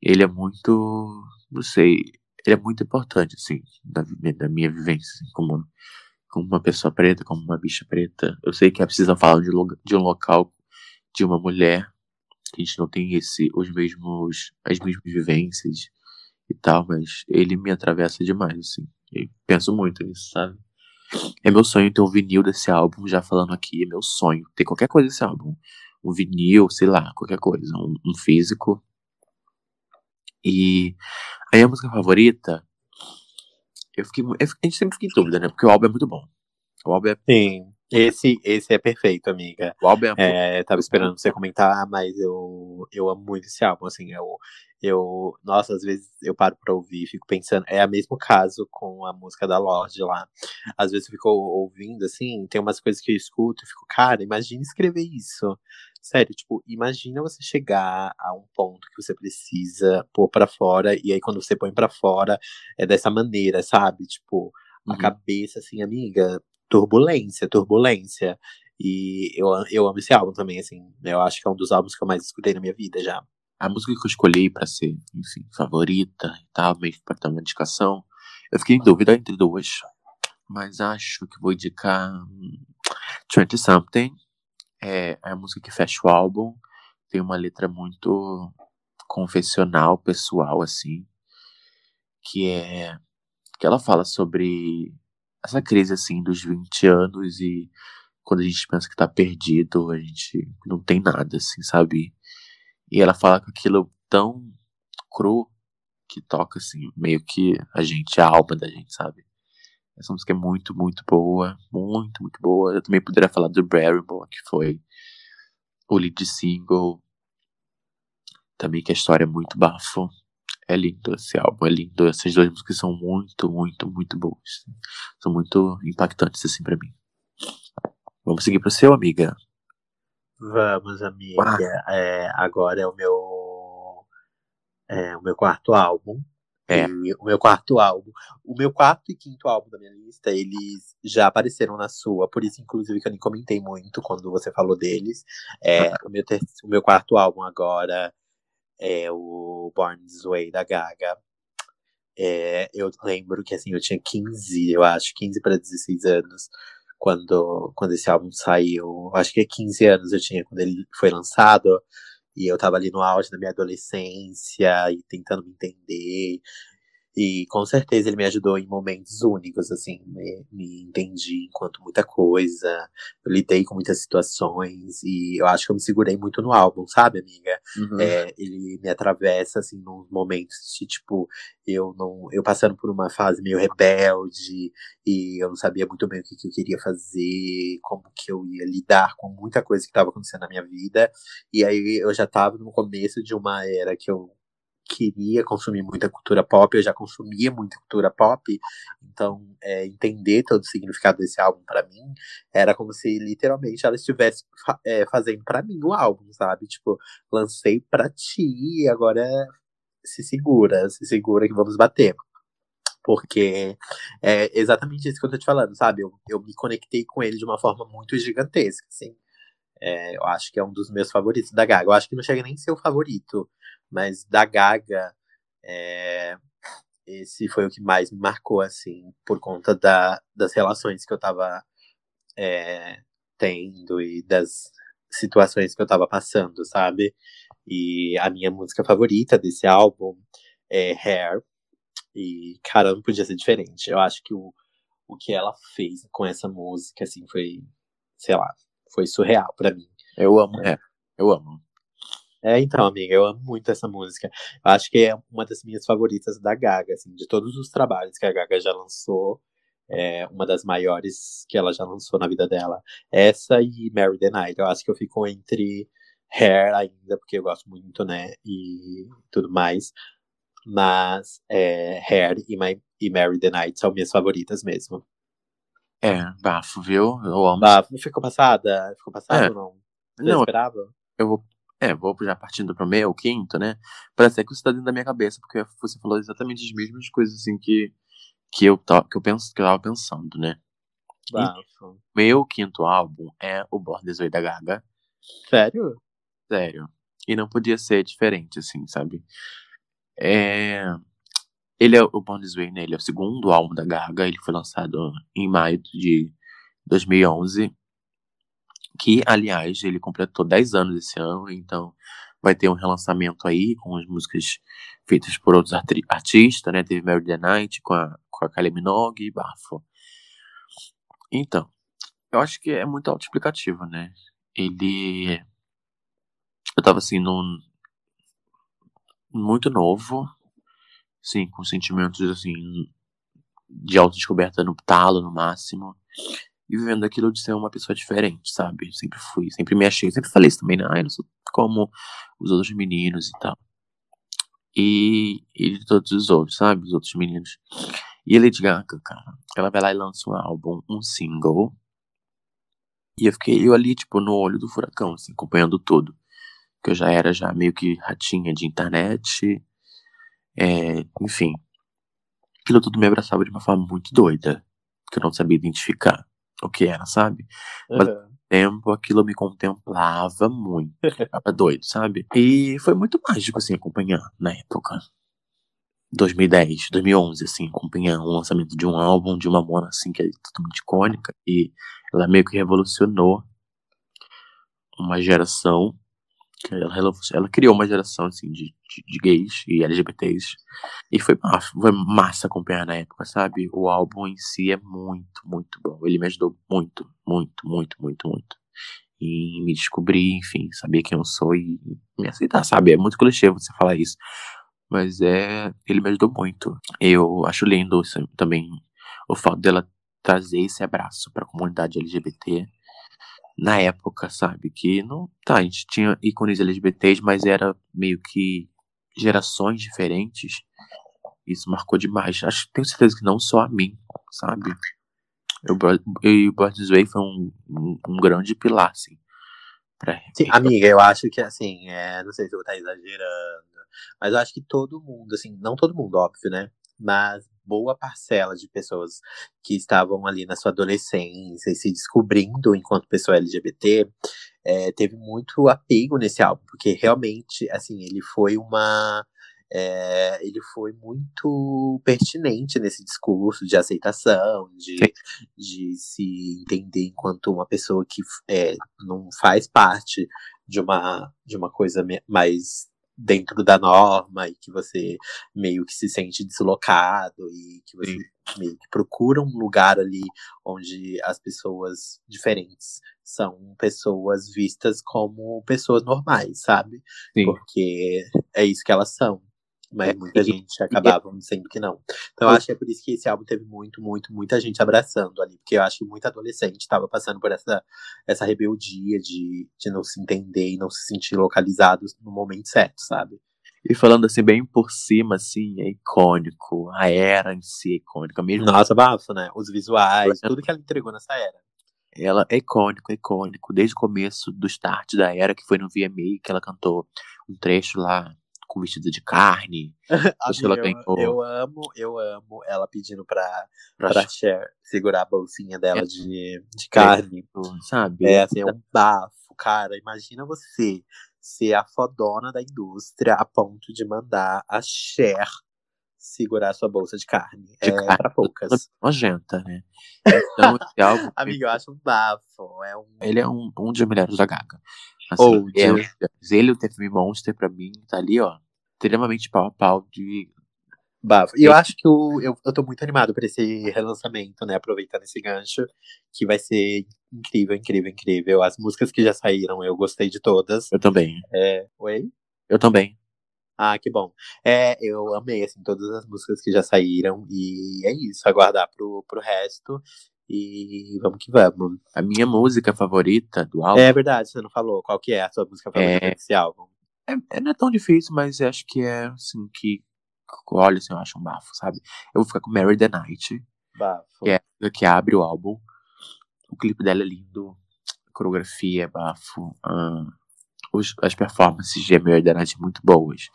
Ele é muito. Não sei. Ele é muito importante, assim, da, da minha vivência, assim, como, como uma pessoa preta, como uma bicha preta. Eu sei que é preciso falar de, de um local de uma mulher que a gente não tem esse, os mesmos, as mesmas vivências e tal, mas ele me atravessa demais, assim. Eu penso muito nisso, sabe? É meu sonho ter um vinil desse álbum, já falando aqui, é meu sonho ter qualquer coisa desse álbum. Um vinil, sei lá, qualquer coisa, um, um físico. E aí a música favorita, eu fiquei, eu, a gente sempre fica em dúvida, né? Porque o álbum é muito bom. O álbum é. Sim. Esse, esse é perfeito, amiga. O álbum é, é Tava esperando você comentar, mas eu, eu amo muito esse álbum, assim, eu, eu, nossa, às vezes eu paro pra ouvir e fico pensando, é o mesmo caso com a música da Lorde lá. Às vezes eu fico ouvindo, assim, tem umas coisas que eu escuto e fico, cara, imagina escrever isso. Sério, tipo, imagina você chegar a um ponto que você precisa pôr para fora, e aí quando você põe para fora, é dessa maneira, sabe? Tipo, a uhum. cabeça, assim, amiga, turbulência, turbulência. E eu, eu amo esse álbum também, assim. Eu acho que é um dos álbuns que eu mais escutei na minha vida já. A música que eu escolhi para ser, enfim, favorita e tal, meio que pra ter uma indicação, eu fiquei em dúvida entre duas. Mas acho que vou indicar 20 hum, Something. É, é a música que fecha o álbum. Tem uma letra muito confessional, pessoal, assim. Que é. Que ela fala sobre essa crise assim dos 20 anos e quando a gente pensa que tá perdido, a gente não tem nada, assim, sabe? E ela fala com aquilo tão cru que toca, assim, meio que a gente, a alma da gente, sabe? Essa música é muito, muito boa, muito, muito boa. Eu também poderia falar do Barrymore, que foi o lead single. Também que a história é muito bafo. É lindo esse álbum, é lindo. Essas duas músicas são muito, muito, muito boas. São muito impactantes, assim, para mim. Vamos seguir pro seu, amiga. Vamos, amiga. Ah. É, agora é o meu. É, o meu quarto álbum. É. o meu quarto álbum. O meu quarto e quinto álbum da minha lista, eles já apareceram na sua, por isso, inclusive, que eu nem comentei muito quando você falou deles. É, o, meu ter... o meu quarto álbum agora é o Born This Way da Gaga. É, eu lembro que assim, eu tinha 15, eu acho, 15 para 16 anos quando, quando esse álbum saiu. Acho que 15 anos eu tinha quando ele foi lançado. E eu tava ali no auge da minha adolescência e tentando me entender. E com certeza ele me ajudou em momentos únicos, assim, me, me, entendi enquanto muita coisa, eu lidei com muitas situações e eu acho que eu me segurei muito no álbum, sabe, amiga? Uhum. É, ele me atravessa, assim, nos momentos de, tipo, eu não, eu passando por uma fase meio rebelde e eu não sabia muito bem o que, que eu queria fazer, como que eu ia lidar com muita coisa que estava acontecendo na minha vida. E aí eu já estava no começo de uma era que eu queria consumir muita cultura pop, eu já consumia muita cultura pop, então é, entender todo o significado desse álbum para mim era como se literalmente ela estivesse é, fazendo para mim o álbum, sabe? Tipo, lancei para ti, agora se segura, se segura que vamos bater. Porque é exatamente isso que eu tô te falando, sabe? Eu, eu me conectei com ele de uma forma muito gigantesca, assim. É, eu acho que é um dos meus favoritos da Gaga. Eu acho que não chega nem a ser o favorito, mas da Gaga, é, esse foi o que mais me marcou, assim, por conta da, das relações que eu tava é, tendo e das situações que eu tava passando, sabe? E a minha música favorita desse álbum é Hair. E, cara, não podia ser diferente. Eu acho que o, o que ela fez com essa música, assim, foi, sei lá, foi surreal para mim. Eu amo, é, eu amo. É, então, amiga, eu amo muito essa música. Eu acho que é uma das minhas favoritas da Gaga, assim, de todos os trabalhos que a Gaga já lançou, é uma das maiores que ela já lançou na vida dela. Essa e Mary the Night. Eu acho que eu fico entre Hair ainda, porque eu gosto muito, né, e tudo mais. Mas é, Hair e, My, e Mary the Night são minhas favoritas mesmo. É, bafo, viu? Eu amo. Bafo. Ficou passada? Ficou passada é. ou não? Você não esperava? Eu vou É, vou já partindo pro meu, o quinto, né? Parece que isso tá dentro da minha cabeça, porque você falou exatamente as mesmas coisas, assim, que, que, eu, que, eu, penso, que eu tava pensando, né? Bafo. Meu quinto álbum é o Born This Way da Gaga. Sério? Sério. E não podia ser diferente, assim, sabe? É... Ele é o Born This Way, né? Ele é o segundo álbum da Gaga. Ele foi lançado em maio de 2011. Que, aliás, ele completou 10 anos esse ano. Então, vai ter um relançamento aí com as músicas feitas por outros artistas, né? Teve Mary the Night com a, com a Kylie Minogue e Bafo. Então, eu acho que é muito autoexplicativo, né? Ele. Eu tava assim, num. Muito novo, sim, com sentimentos assim. De autodescoberta no talo, no máximo. E vivendo aquilo de ser uma pessoa diferente, sabe? Sempre fui, sempre me achei, sempre falei isso também, né? Ah, eu não sou como os outros meninos e tal. E, e de todos os outros, sabe? Os outros meninos. E a Lady Gaga, cara, ela vai lá e lança um álbum, um single. E eu fiquei, eu ali, tipo, no olho do furacão, assim, acompanhando tudo. Que eu já era já meio que ratinha de internet. É, enfim. Aquilo tudo me abraçava de uma forma muito doida. Que eu não sabia identificar o que era, sabe? Mas ao tempo aquilo me contemplava muito. Ficava doido, sabe? E foi muito mágico, assim, acompanhar na época. 2010, 2011, assim, acompanhar o lançamento de um álbum de uma Mona, assim, que é totalmente icônica, e ela meio que revolucionou uma geração, ela, ela criou uma geração, assim, de, de, de, gays e LGBTs, e foi, foi massa acompanhar na época, sabe? O álbum em si é muito, muito bom, ele me ajudou muito, muito, muito, muito, muito. E me descobrir, enfim, saber quem eu sou e me aceitar, sabe? É muito clichê você falar isso. Mas é. Ele me ajudou muito. Eu acho lindo também o fato dela trazer esse abraço para a comunidade LGBT na época, sabe? Que não. Tá, a gente tinha ícones LGBTs, mas era meio que gerações diferentes. Isso marcou demais. Acho, tenho certeza que não só a mim, sabe? Eu, o Broadway foi um, um, um, grande pilar, assim. Pra... Sim, amiga, eu acho que assim, é, não sei se eu vou estar exagerando, mas eu acho que todo mundo, assim, não todo mundo, óbvio, né? Mas boa parcela de pessoas que estavam ali na sua adolescência e se descobrindo enquanto pessoa LGBT é, teve muito apego nesse álbum, porque realmente, assim, ele foi uma. É, ele foi muito pertinente nesse discurso de aceitação, de, de se entender enquanto uma pessoa que é, não faz parte de uma, de uma coisa mais dentro da norma e que você meio que se sente deslocado e que você Sim. meio que procura um lugar ali onde as pessoas diferentes são pessoas vistas como pessoas normais, sabe? Sim. Porque é isso que elas são mas muita gente acabava dizendo que não. Então eu acho que é por isso que esse álbum teve muito, muito, muita gente abraçando ali, porque eu acho que muita adolescente estava passando por essa, essa rebeldia de, de não se entender e não se sentir localizados no momento certo, sabe? E falando assim, bem por cima, assim, é icônico. A era em si é icônica mesmo. Nossa, bafo, né? Os visuais, tudo que ela entregou nessa era. Ela é icônico, é icônico. Desde o começo do start da era, que foi no VMA, que ela cantou um trecho lá com vestido de carne. ela ganhou. Eu amo, eu amo ela pedindo pra, pra, pra Cher segurar a bolsinha dela é, de, de carne. É, sabe? É, assim, é um bafo, cara. Imagina você ser a fodona da indústria a ponto de mandar a Cher segurar sua bolsa de carne. De é carne, pra poucas. Nojenta, né? Então, é algo. Amigo, eu acho um bafo. É um... Ele é um, um dos melhores da Gaga. Assim, oh, ele, ele, o TFM Monster, pra mim, tá ali, ó extremamente pau a pau de. Bafo. E eu acho que eu, eu, eu tô muito animado por esse relançamento, né? Aproveitando esse gancho, que vai ser incrível, incrível, incrível. As músicas que já saíram, eu gostei de todas. Eu também. É... Oi? Eu também. Ah, que bom. É, eu amei, assim, todas as músicas que já saíram. E é isso, aguardar pro, pro resto. E vamos que vamos. A minha música favorita do álbum. É verdade, você não falou. Qual que é a sua música favorita é... desse álbum? É, é, não é tão difícil, mas acho que é assim que. Olha, assim, eu acho um bafo, sabe? Eu vou ficar com Mary the Night. Bafo. Que, é, que abre o álbum. O clipe dela é lindo. A coreografia é bafo. Ah, os, as performances de Emily da Night muito boas.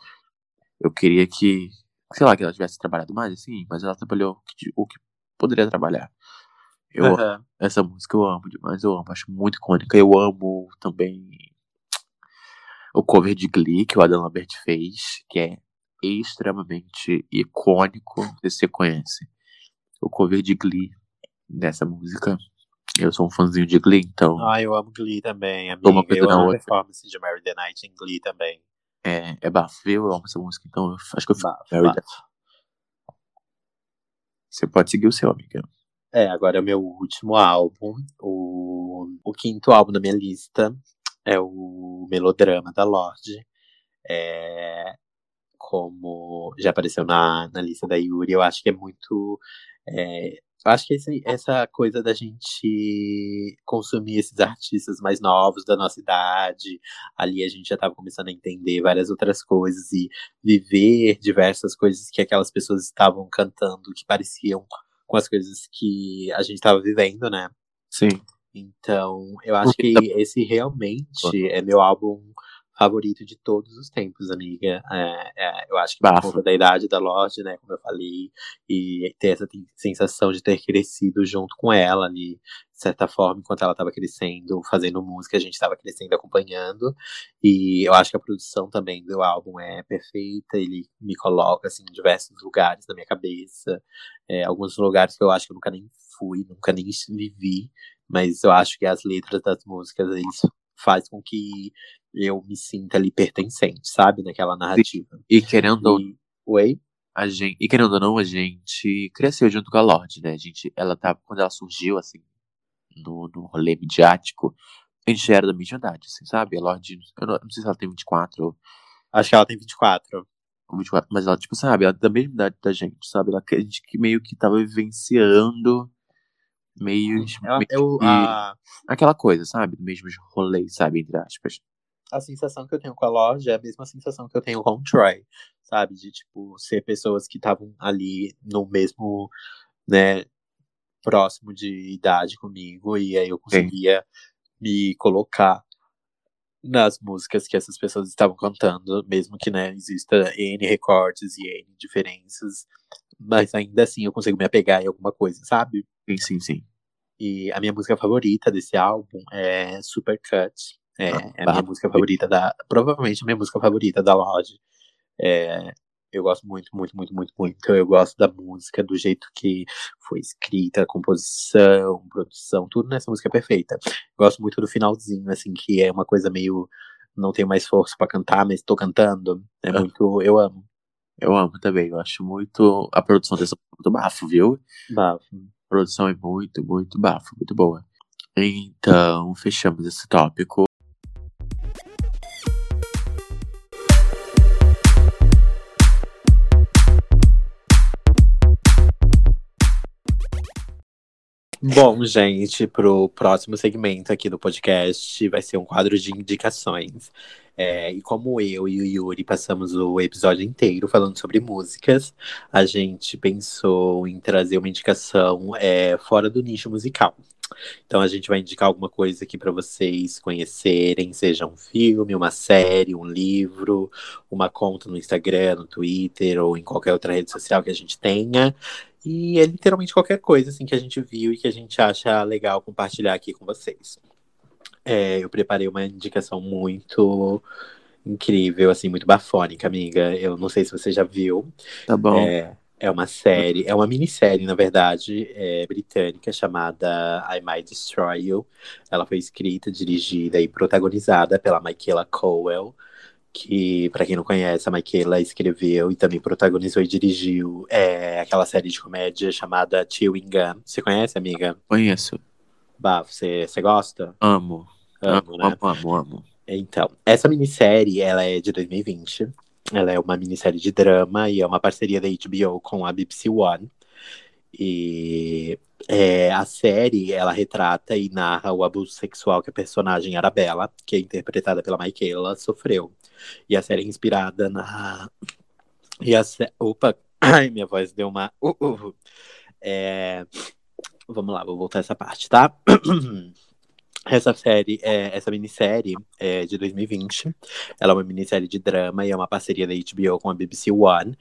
Eu queria que, sei lá, que ela tivesse trabalhado mais, assim, mas ela trabalhou o que poderia trabalhar. Eu, Aham. Essa música eu amo demais, eu amo, acho muito icônica. Eu amo também o cover de Glee que o Adam Lambert fez, que é extremamente icônico. Não sei se você conhece. O cover de Glee dessa música. Eu sou um fãzinho de Glee, então Ah, eu amo Glee também. Toma coisa eu amo a outra. performance de Mary the Night em Glee também. é, é bafo, viu? Eu amo essa música, então eu acho que eu fico Bafo, bafo. Você pode seguir o seu, amiga. É, agora é o meu último álbum. O, o quinto álbum da minha lista é o Melodrama da Lorde. É, como já apareceu na, na lista da Yuri, eu acho que é muito. é, eu acho que esse- essa coisa da gente consumir esses artistas mais novos da nossa idade, ali a gente já estava começando a entender várias outras coisas e viver diversas coisas que aquelas pessoas estavam cantando que pareciam com as coisas que a gente estava vivendo, né? Sim. Então, eu acho que esse realmente é meu álbum favorito de todos os tempos, amiga. É, é, eu acho que por conta da idade da Lorde, né, como eu falei, e ter essa sensação de ter crescido junto com ela ali, de certa forma, enquanto ela estava crescendo, fazendo música, a gente estava crescendo, acompanhando. E eu acho que a produção também do álbum é perfeita, ele me coloca assim, em diversos lugares na minha cabeça, é, alguns lugares que eu acho que eu nunca nem fui, nunca nem vivi, mas eu acho que as letras das músicas isso faz com que eu me sinta ali pertencente, sabe, naquela narrativa. E querendo ou E, oi? a gente, e querendo ou não, a gente cresceu junto com a Lorde, né? A gente, ela tá, quando ela surgiu, assim, no, no rolê midiático, a gente já era da mesma idade, assim, sabe? A Lorde, eu não, não sei se ela tem 24 ou Acho que ela tem 24. 24, mas ela, tipo, sabe, ela é da mesma idade da gente, sabe? Ela, a gente que meio que tava vivenciando meio, Ela, meio eu, que- a, aquela coisa, sabe? Mesmos rolês, sabe? Entre aspas. a sensação que eu tenho com a loja é a mesma sensação que eu tenho com o Troy, sabe? De, tipo, ser pessoas que estavam ali no mesmo, né, próximo de idade comigo, e aí eu conseguia me colocar nas músicas que essas pessoas estavam cantando, mesmo que, né, exista N recortes e N diferenças, mas ainda assim eu consigo me apegar em alguma coisa, sabe? Sim, sim, sim. E a minha música favorita desse álbum é Supercut. É, Ah, é a minha tá. música favorita da. Provavelmente a minha música favorita da Lorde. É, eu gosto muito, muito, muito, muito, muito. Eu gosto da música, do jeito que foi escrita, composição, produção, tudo nessa música é perfeita. Gosto muito do finalzinho, assim, que é uma coisa meio. Não tenho mais força pra cantar, mas tô cantando. É Ah. muito. Eu amo. Eu amo também, eu acho muito. A produção dessa muito bafo, viu? Bafo. Produção é muito, muito bafo, muito boa. Então, fechamos esse tópico. Bom, gente, pro próximo segmento aqui do podcast vai ser um quadro de indicações. É, e como eu e o Yuri passamos o episódio inteiro falando sobre músicas, a gente pensou em trazer uma indicação é, fora do nicho musical. Então a gente vai indicar alguma coisa aqui para vocês conhecerem, seja um filme, uma série, um livro, uma conta no Instagram, no Twitter ou em qualquer outra rede social que a gente tenha. E é literalmente qualquer coisa assim que a gente viu e que a gente acha legal compartilhar aqui com vocês. É, eu preparei uma indicação muito incrível, assim, muito bafônica, amiga. Eu não sei se você já viu. Tá bom. É, é uma série, é uma minissérie, na verdade, é, britânica, chamada I Might Destroy You. Ela foi escrita, dirigida e protagonizada pela Michaela Cowell, que, pra quem não conhece, a Michaela escreveu e também protagonizou e dirigiu é, aquela série de comédia chamada Chewing Gum. Você conhece, amiga? Conheço. Bah, você, você gosta? Amo. Amo, amo, né? amo, amo, amo. Então, essa minissérie, ela é de 2020. Ela é uma minissérie de drama e é uma parceria da HBO com a BBC One. E é, a série, ela retrata e narra o abuso sexual que a personagem Arabella, que é interpretada pela Michaela, sofreu. E a série é inspirada na... E a sé... Opa! Ai, minha voz deu uma... Uh, uh. É... Vamos lá, vou voltar essa parte, tá? Essa série, é, essa minissérie é de 2020. Ela é uma minissérie de drama e é uma parceria da HBO com a BBC One,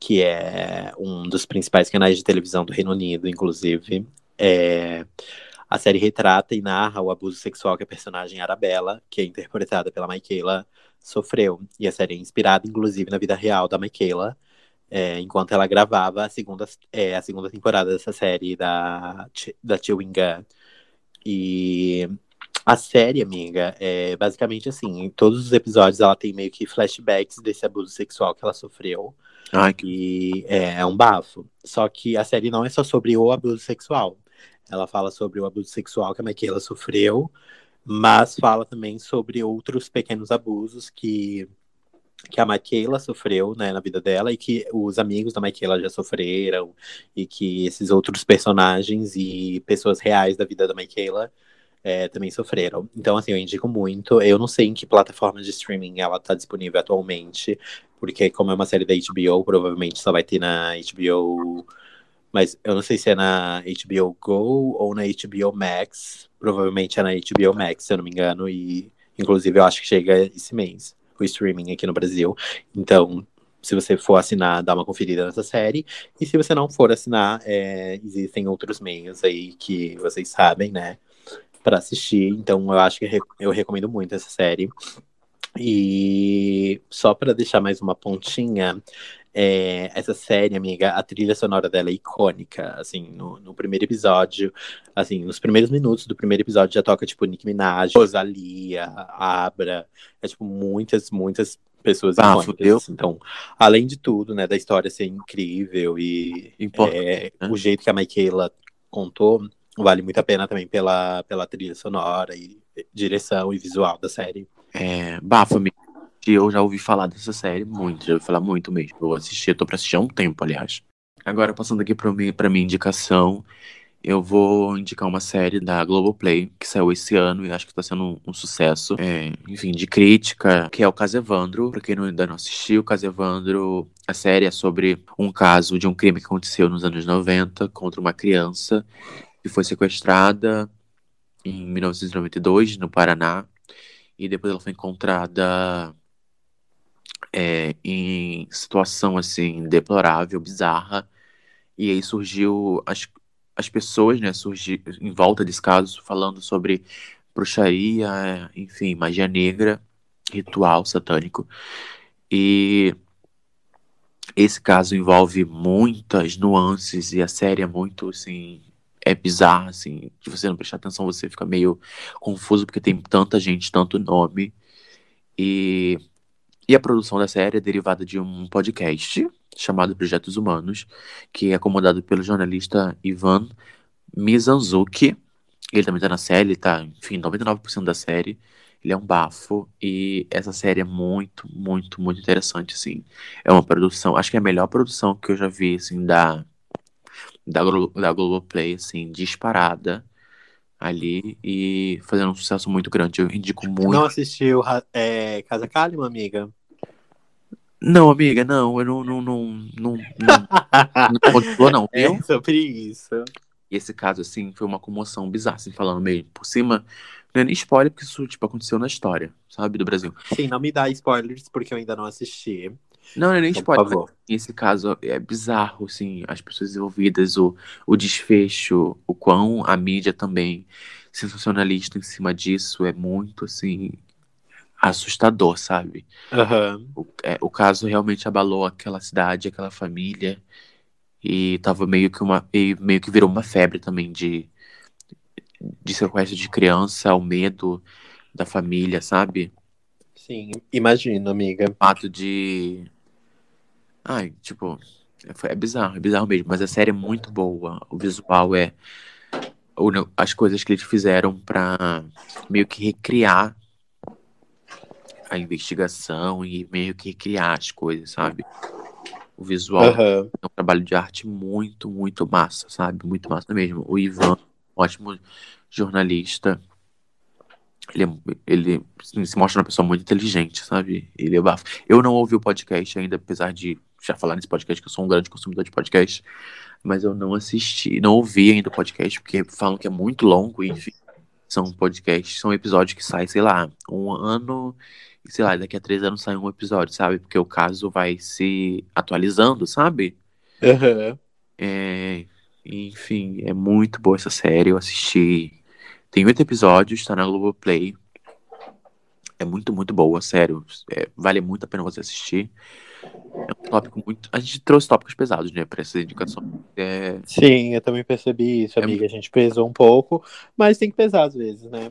que é um dos principais canais de televisão do Reino Unido, inclusive. É, a série retrata e narra o abuso sexual que a personagem Arabella, que é interpretada pela Michaela, sofreu. E a série é inspirada, inclusive, na vida real da Michaela, é, enquanto ela gravava a segunda, é, a segunda temporada dessa série da, da Chewing Gun. E a série, amiga, é basicamente assim, em todos os episódios ela tem meio que flashbacks desse abuso sexual que ela sofreu. Ai, E é, é um bafo. Só que a série não é só sobre o abuso sexual. Ela fala sobre o abuso sexual que a Michaela sofreu, mas fala também sobre outros pequenos abusos que, que a Michaela sofreu né, na vida dela e que os amigos da Michaela já sofreram, e que esses outros personagens e pessoas reais da vida da Michaela é, também sofreram. Então, assim, eu indico muito. Eu não sei em que plataforma de streaming ela tá disponível atualmente, porque como é uma série da HBO, provavelmente só vai ter na HBO. Mas eu não sei se é na HBO Go ou na HBO Max. Provavelmente é na HBO Max, se eu não me engano. E, inclusive, eu acho que chega esse mês o streaming aqui no Brasil. Então, se você for assinar, dá uma conferida nessa série. E se você não for assinar, é, existem outros meios aí que vocês sabem, né? Para assistir. Então, eu acho que eu recomendo muito essa série. E só para deixar mais uma pontinha, é, essa série, amiga, a trilha sonora dela é icônica. Assim, no, no primeiro episódio, assim, nos primeiros minutos do primeiro episódio já toca, tipo, Nicki Minaj, Rosalia, Abra. É, tipo, muitas, muitas pessoas Ah, icônicas. fudeu. Então, além de tudo, né, da história ser incrível e é, né? o jeito que a Michaela contou, vale muito a pena também pela, pela trilha sonora e direção e visual da série. É, bafo, amigo. Eu já ouvi falar dessa série muito, já ouvi falar muito mesmo. Eu assisti, eu tô pra assistir há um tempo, aliás. Agora, passando aqui pra, mim, pra minha indicação, eu vou indicar uma série da Globoplay, que saiu esse ano e acho que tá sendo um, um sucesso. É, enfim, de crítica, que é o Caso Evandro. Pra quem não- ainda não assistiu, o Caso Evandro, a série é sobre um caso de um crime que aconteceu nos anos 90 contra uma criança que foi sequestrada em 1992, no Paraná. E depois ela foi encontrada é, em situação assim deplorável, bizarra. E aí surgiu as, as pessoas, né, surgir em volta desse caso falando sobre bruxaria, enfim, magia negra, ritual satânico. E esse caso envolve muitas nuances e a série é muito assim é bizarra, assim, se você não prestar atenção, você fica meio confuso porque tem tanta gente, tanto nome. E, e a produção da série é derivada de um podcast chamado Projetos Humanos, que é comandado pelo jornalista Ivan Mizanzuki. Ele também tá na série, ele tá, enfim, 99% da série. Ele é um bafo e essa série é muito, muito, muito interessante, assim. É uma produção, acho que é a melhor produção que eu já vi, assim, da, da, da Globoplay, assim, disparada ali e fazendo um sucesso muito grande. Eu indico muito. Não assistiu é, Casa Kalima, amiga? Não, amiga, não, eu não, não, não, não, não, não não, viu? É sobre isso. E esse caso, assim, foi uma comoção bizarra, assim, falando meio por cima. Não é nem spoiler, porque isso, tipo, aconteceu na história, sabe, do Brasil. Sim, não me dá spoilers, porque eu ainda não assisti. Não, é nem Então, favor. esse caso é bizarro, assim, as pessoas envolvidas, o, o desfecho, o quão a mídia também sensacionalista em cima disso é muito, assim, assustador, sabe? Aham. O, é, o caso realmente abalou aquela cidade, aquela família, e tava meio que uma, e meio que virou uma febre também de, de sequestro de criança, o medo da família, sabe? Sim, imagino, amiga. O fato de. Ai, tipo, é, bizarro, é bizarro mesmo, mas a série é muito boa. O visual é. As coisas que eles fizeram pra meio que recriar a investigação e meio que recriar as coisas, sabe? O visual Aham. é um trabalho de arte muito, muito massa, sabe? Muito massa mesmo. O Ivan, ótimo jornalista. Ele, é- ele se mostra uma pessoa muito inteligente, sabe? Ele é bafo. Eu não ouvi o podcast ainda, apesar de já falar nesse podcast que eu sou um grande consumidor de podcast, mas eu não assisti, não ouvi ainda o podcast, porque falam que é muito longo, enfim. São podcasts, são episódios que saem, sei lá, um ano, sei lá, daqui a três anos sai um episódio, sabe? Porque o caso vai se atualizando, sabe? Aham. É, enfim, é muito boa essa série. Eu assisti. Tem oito episódios, tá na Globoplay. É muito, muito boa, sério. É, vale muito a pena você assistir. É um tópico muito. A gente trouxe tópicos pesados, né, pra essa indicação. É, Sim, eu também percebi isso, É amiga. A gente pesou um pouco, mas tem que pesar às vezes, né?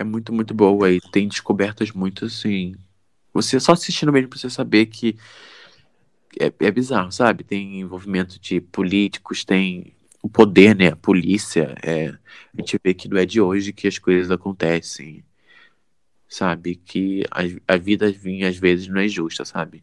é muito, muito boa. E tem descobertas muito assim. Você só assistindo mesmo pra você saber que. É, é bizarro, sabe? Tem envolvimento de políticos, tem o poder, né? A polícia. É, a gente vê que não é de hoje que as coisas acontecem. Sabe? Que a, a vida, vinha às vezes, não é justa, sabe?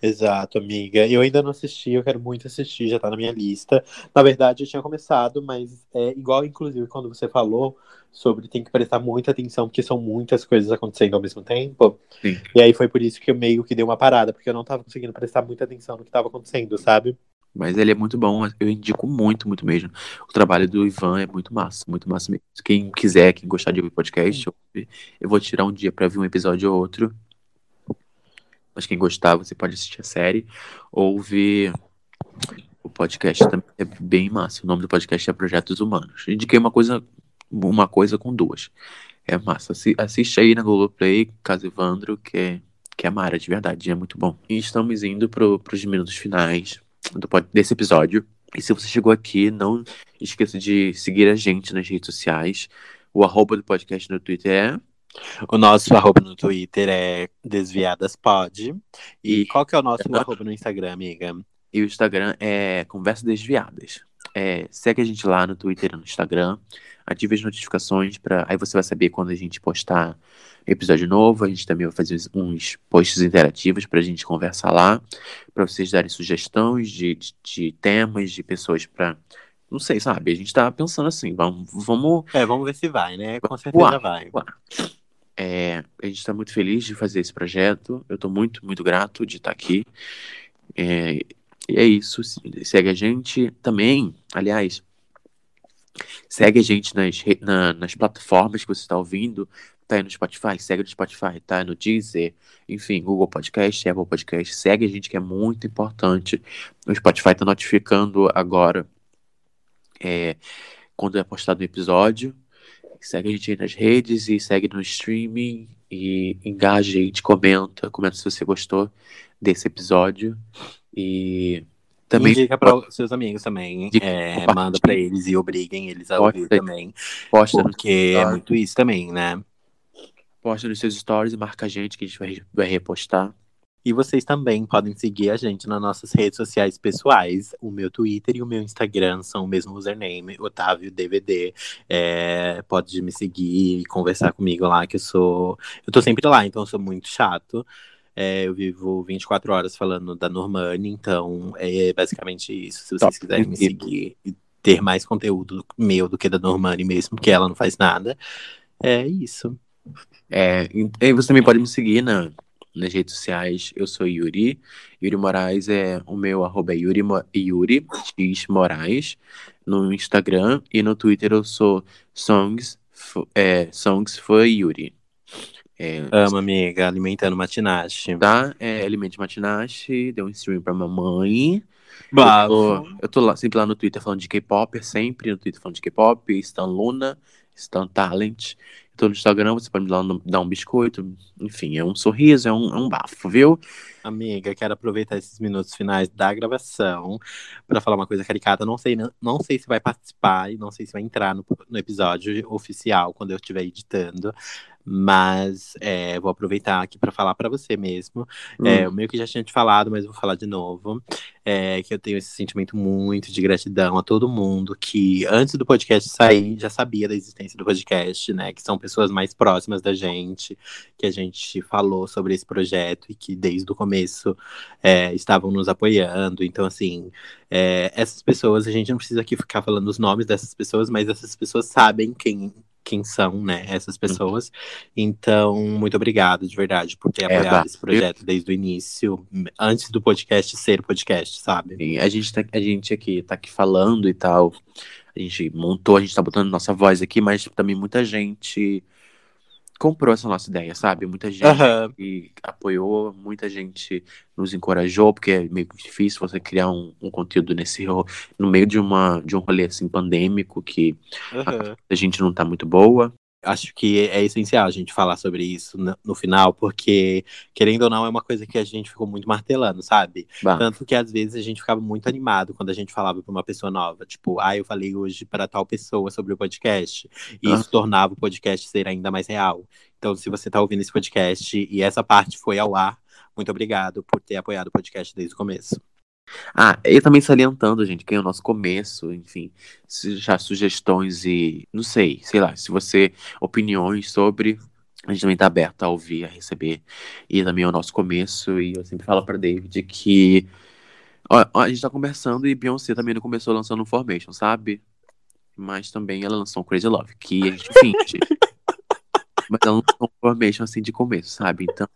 Exato, amiga. Eu ainda não assisti, eu quero muito assistir, já tá na minha lista. Na verdade, eu tinha começado, mas é igual, inclusive, quando você falou sobre tem que prestar muita atenção, porque são muitas coisas acontecendo ao mesmo tempo. Sim. E aí foi por isso que eu meio que dei uma parada, porque eu não tava conseguindo prestar muita atenção no que tava acontecendo, sabe? Mas ele é muito bom, eu indico muito, muito mesmo. O trabalho do Ivan é muito massa, muito massa mesmo. Quem quiser, quem gostar de ouvir podcast, eu- vou tirar um dia pra ver um episódio ou outro. Mas quem gostar, você pode assistir a série ou ver o podcast também. É bem massa. O nome do podcast é Projetos Humanos. Indiquei uma coisa, uma coisa com duas. É massa. Assi- Assiste aí na Globoplay, Caso Evandro, que é, que é Mara, de verdade, é muito bom. E estamos indo pro, pros minutos finais do desse episódio. E se você chegou aqui, não esqueça de seguir a gente nas redes sociais. O arroba do podcast no Twitter é. O nosso arroba no Twitter é desviadaspod. E E- qual que é o nosso arroba no Instagram, amiga? E o Instagram é Conversa Desviadas. É, segue a gente lá no Twitter e no Instagram. Ative as notificações para aí você vai saber quando a gente postar episódio novo. A gente também vai fazer uns posts interativos para a gente conversar lá, para vocês darem sugestões de, de, de temas, de pessoas para não sei, sabe? A gente tá pensando assim, vamos, vamos É, vamos ver se vai, né? Com certeza Uá. vai. É, a gente está muito feliz de fazer esse projeto. Eu estou muito, muito grato de estar aqui. É, e é isso. Se- Segue a gente também. Aliás, segue a gente nas, na- nas plataformas que você está ouvindo. Tá aí no Spotify, segue no Spotify, tá no Deezer, enfim, Google Podcast, Apple Podcast. Segue a gente que é muito importante. O Spotify está notificando agora é, quando é postado o episódio. Segue a gente aí nas redes e segue no streaming e engaja a gente, comenta, comenta se você gostou desse episódio. E também Indica para os seus amigos também. É, manda para eles e obriguem eles a Posta ouvir também. posta, Porque é muito isso também, né? posta nos seus stories e marca a gente que a gente vai, vai repostar. E vocês também podem seguir a gente nas nossas redes sociais pessoais. O meu Twitter e o meu Instagram são o mesmo username, Otávio DVD. É, pode me seguir e conversar comigo lá, que eu sou. Eu tô sempre lá, então eu sou muito chato. É, eu vivo 24 horas falando da Normani, então é basicamente isso. Se vocês Top. quiserem me seguir e ter mais conteúdo meu do que da Normani mesmo, porque ela não faz nada. É isso. É, e você também pode me seguir na, nas redes sociais. Eu sou Yuri. Yuri Moraes é o meu arroba é Yuri, Yuri X Moraes no Instagram e no Twitter eu sou Songs, é, Songs for Yuri. É, Amo, amiga, alimentando matinache. tá? É, Alimente Matinache, deu um stream pra mamãe. Eu Bafo. tô, eu tô lá, sempre lá no Twitter falando de K-pop, sempre no Twitter falando de K-pop, Stan Luna, Stan Talent. Eu tô no Instagram, você pode me dar um, dar um biscoito, enfim, é um sorriso, é um, é um bafo, viu? Amiga, quero aproveitar esses minutos finais da gravação para falar uma coisa caricata. Não sei, não, não sei se vai participar e não sei se vai entrar no, no episódio oficial quando eu estiver editando, mas é, vou aproveitar aqui para falar para você mesmo. É, Hum, o meio que já tinha te falado, mas vou falar de novo. É que eu tenho esse sentimento muito de gratidão a todo mundo que, antes do podcast sair, já sabia da existência do podcast, né? Que são pessoas mais próximas da gente, que a gente falou sobre esse projeto e que desde o começo é, estavam nos apoiando. Então, assim, é, essas pessoas, a gente não precisa aqui ficar falando os nomes dessas pessoas, mas essas pessoas sabem quem. Quem são, né, essas pessoas. Então, muito obrigado, de verdade, por ter É, apoiado esse projeto desde o início, antes do podcast ser podcast, sabe? e a gente, tá, a gente aqui tá aqui falando e tal. A gente montou, a gente tá botando nossa voz aqui, mas também muita gente comprou essa nossa ideia, sabe? Muita gente que apoiou, muita gente nos encorajou, porque é meio difícil você criar um, um conteúdo nesse no meio de uma de um rolê assim pandêmico que Aham. a gente não tá muito boa. Acho que é essencial a gente falar sobre isso no, final, porque, querendo ou não, é uma coisa que a gente ficou muito martelando, sabe? Bah, Tanto que às vezes a gente ficava muito animado quando a gente falava pra uma pessoa nova. Tipo, ah, eu falei hoje para tal pessoa sobre o podcast. E Ah. isso tornava o podcast ser ainda mais real. Então, se você tá ouvindo esse podcast e essa parte foi ao ar, muito obrigado por ter apoiado o podcast desde o começo. Ah, e também salientando, gente, que é o nosso começo, enfim, se já sugestões e não sei, sei lá, se você opiniões sobre, a gente também tá aberto a ouvir, a receber. E também é o nosso começo, e eu sempre falo pra David que ó, ó, a gente tá conversando e Beyoncé também não começou lançando um Formation, sabe? Mas também ela lançou um Crazy Love, que a gente finge. Mas ela lançou um Formation assim de começo, sabe? Então,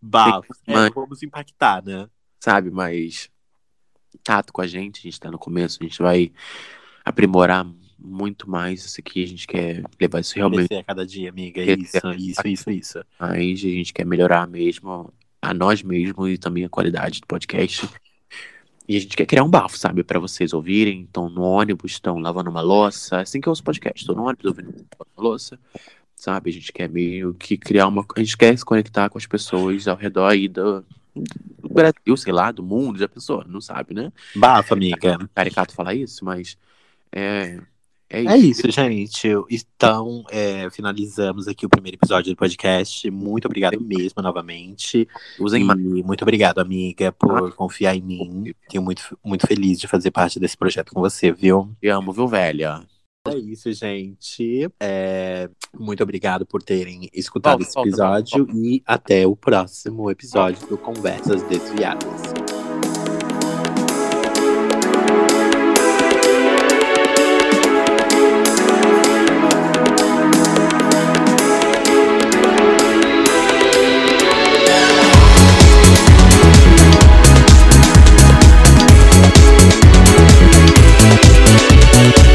Bafo, é, Mas- vamos impactar, né? sabe? Mas tato com a gente, a gente tá no começo, a gente vai aprimorar muito mais isso aqui, a gente quer levar isso realmente Crescer a cada dia, amiga. É, Isso, isso, isso, isso. mais, a gente quer melhorar mesmo a nós mesmos e também a qualidade do podcast. E a gente quer criar um bafo, sabe? Pra vocês ouvirem. Estão no ônibus, estão lavando uma louça. Assim que eu ouço podcast, estou no ônibus ouvindo uma louça. Sabe? A gente quer meio que criar uma. A gente quer se conectar com as pessoas ao redor aí do, do Brasil, sei lá, do mundo, da pessoa. Não sabe, né? Bafo, amiga. caricato falar isso, mas é, é isso. É isso, gente. Então, é, finalizamos aqui o primeiro episódio do podcast. Muito obrigado mesmo, novamente. Usem E mais. muito obrigado, amiga, por confiar em mim. Fiquei muito, muito feliz de fazer parte desse projeto com você, viu? Te amo, viu, velha? É isso, gente. É, muito obrigado por terem escutado Volta, esse volta, episódio e até o próximo episódio do Conversas Desviadas.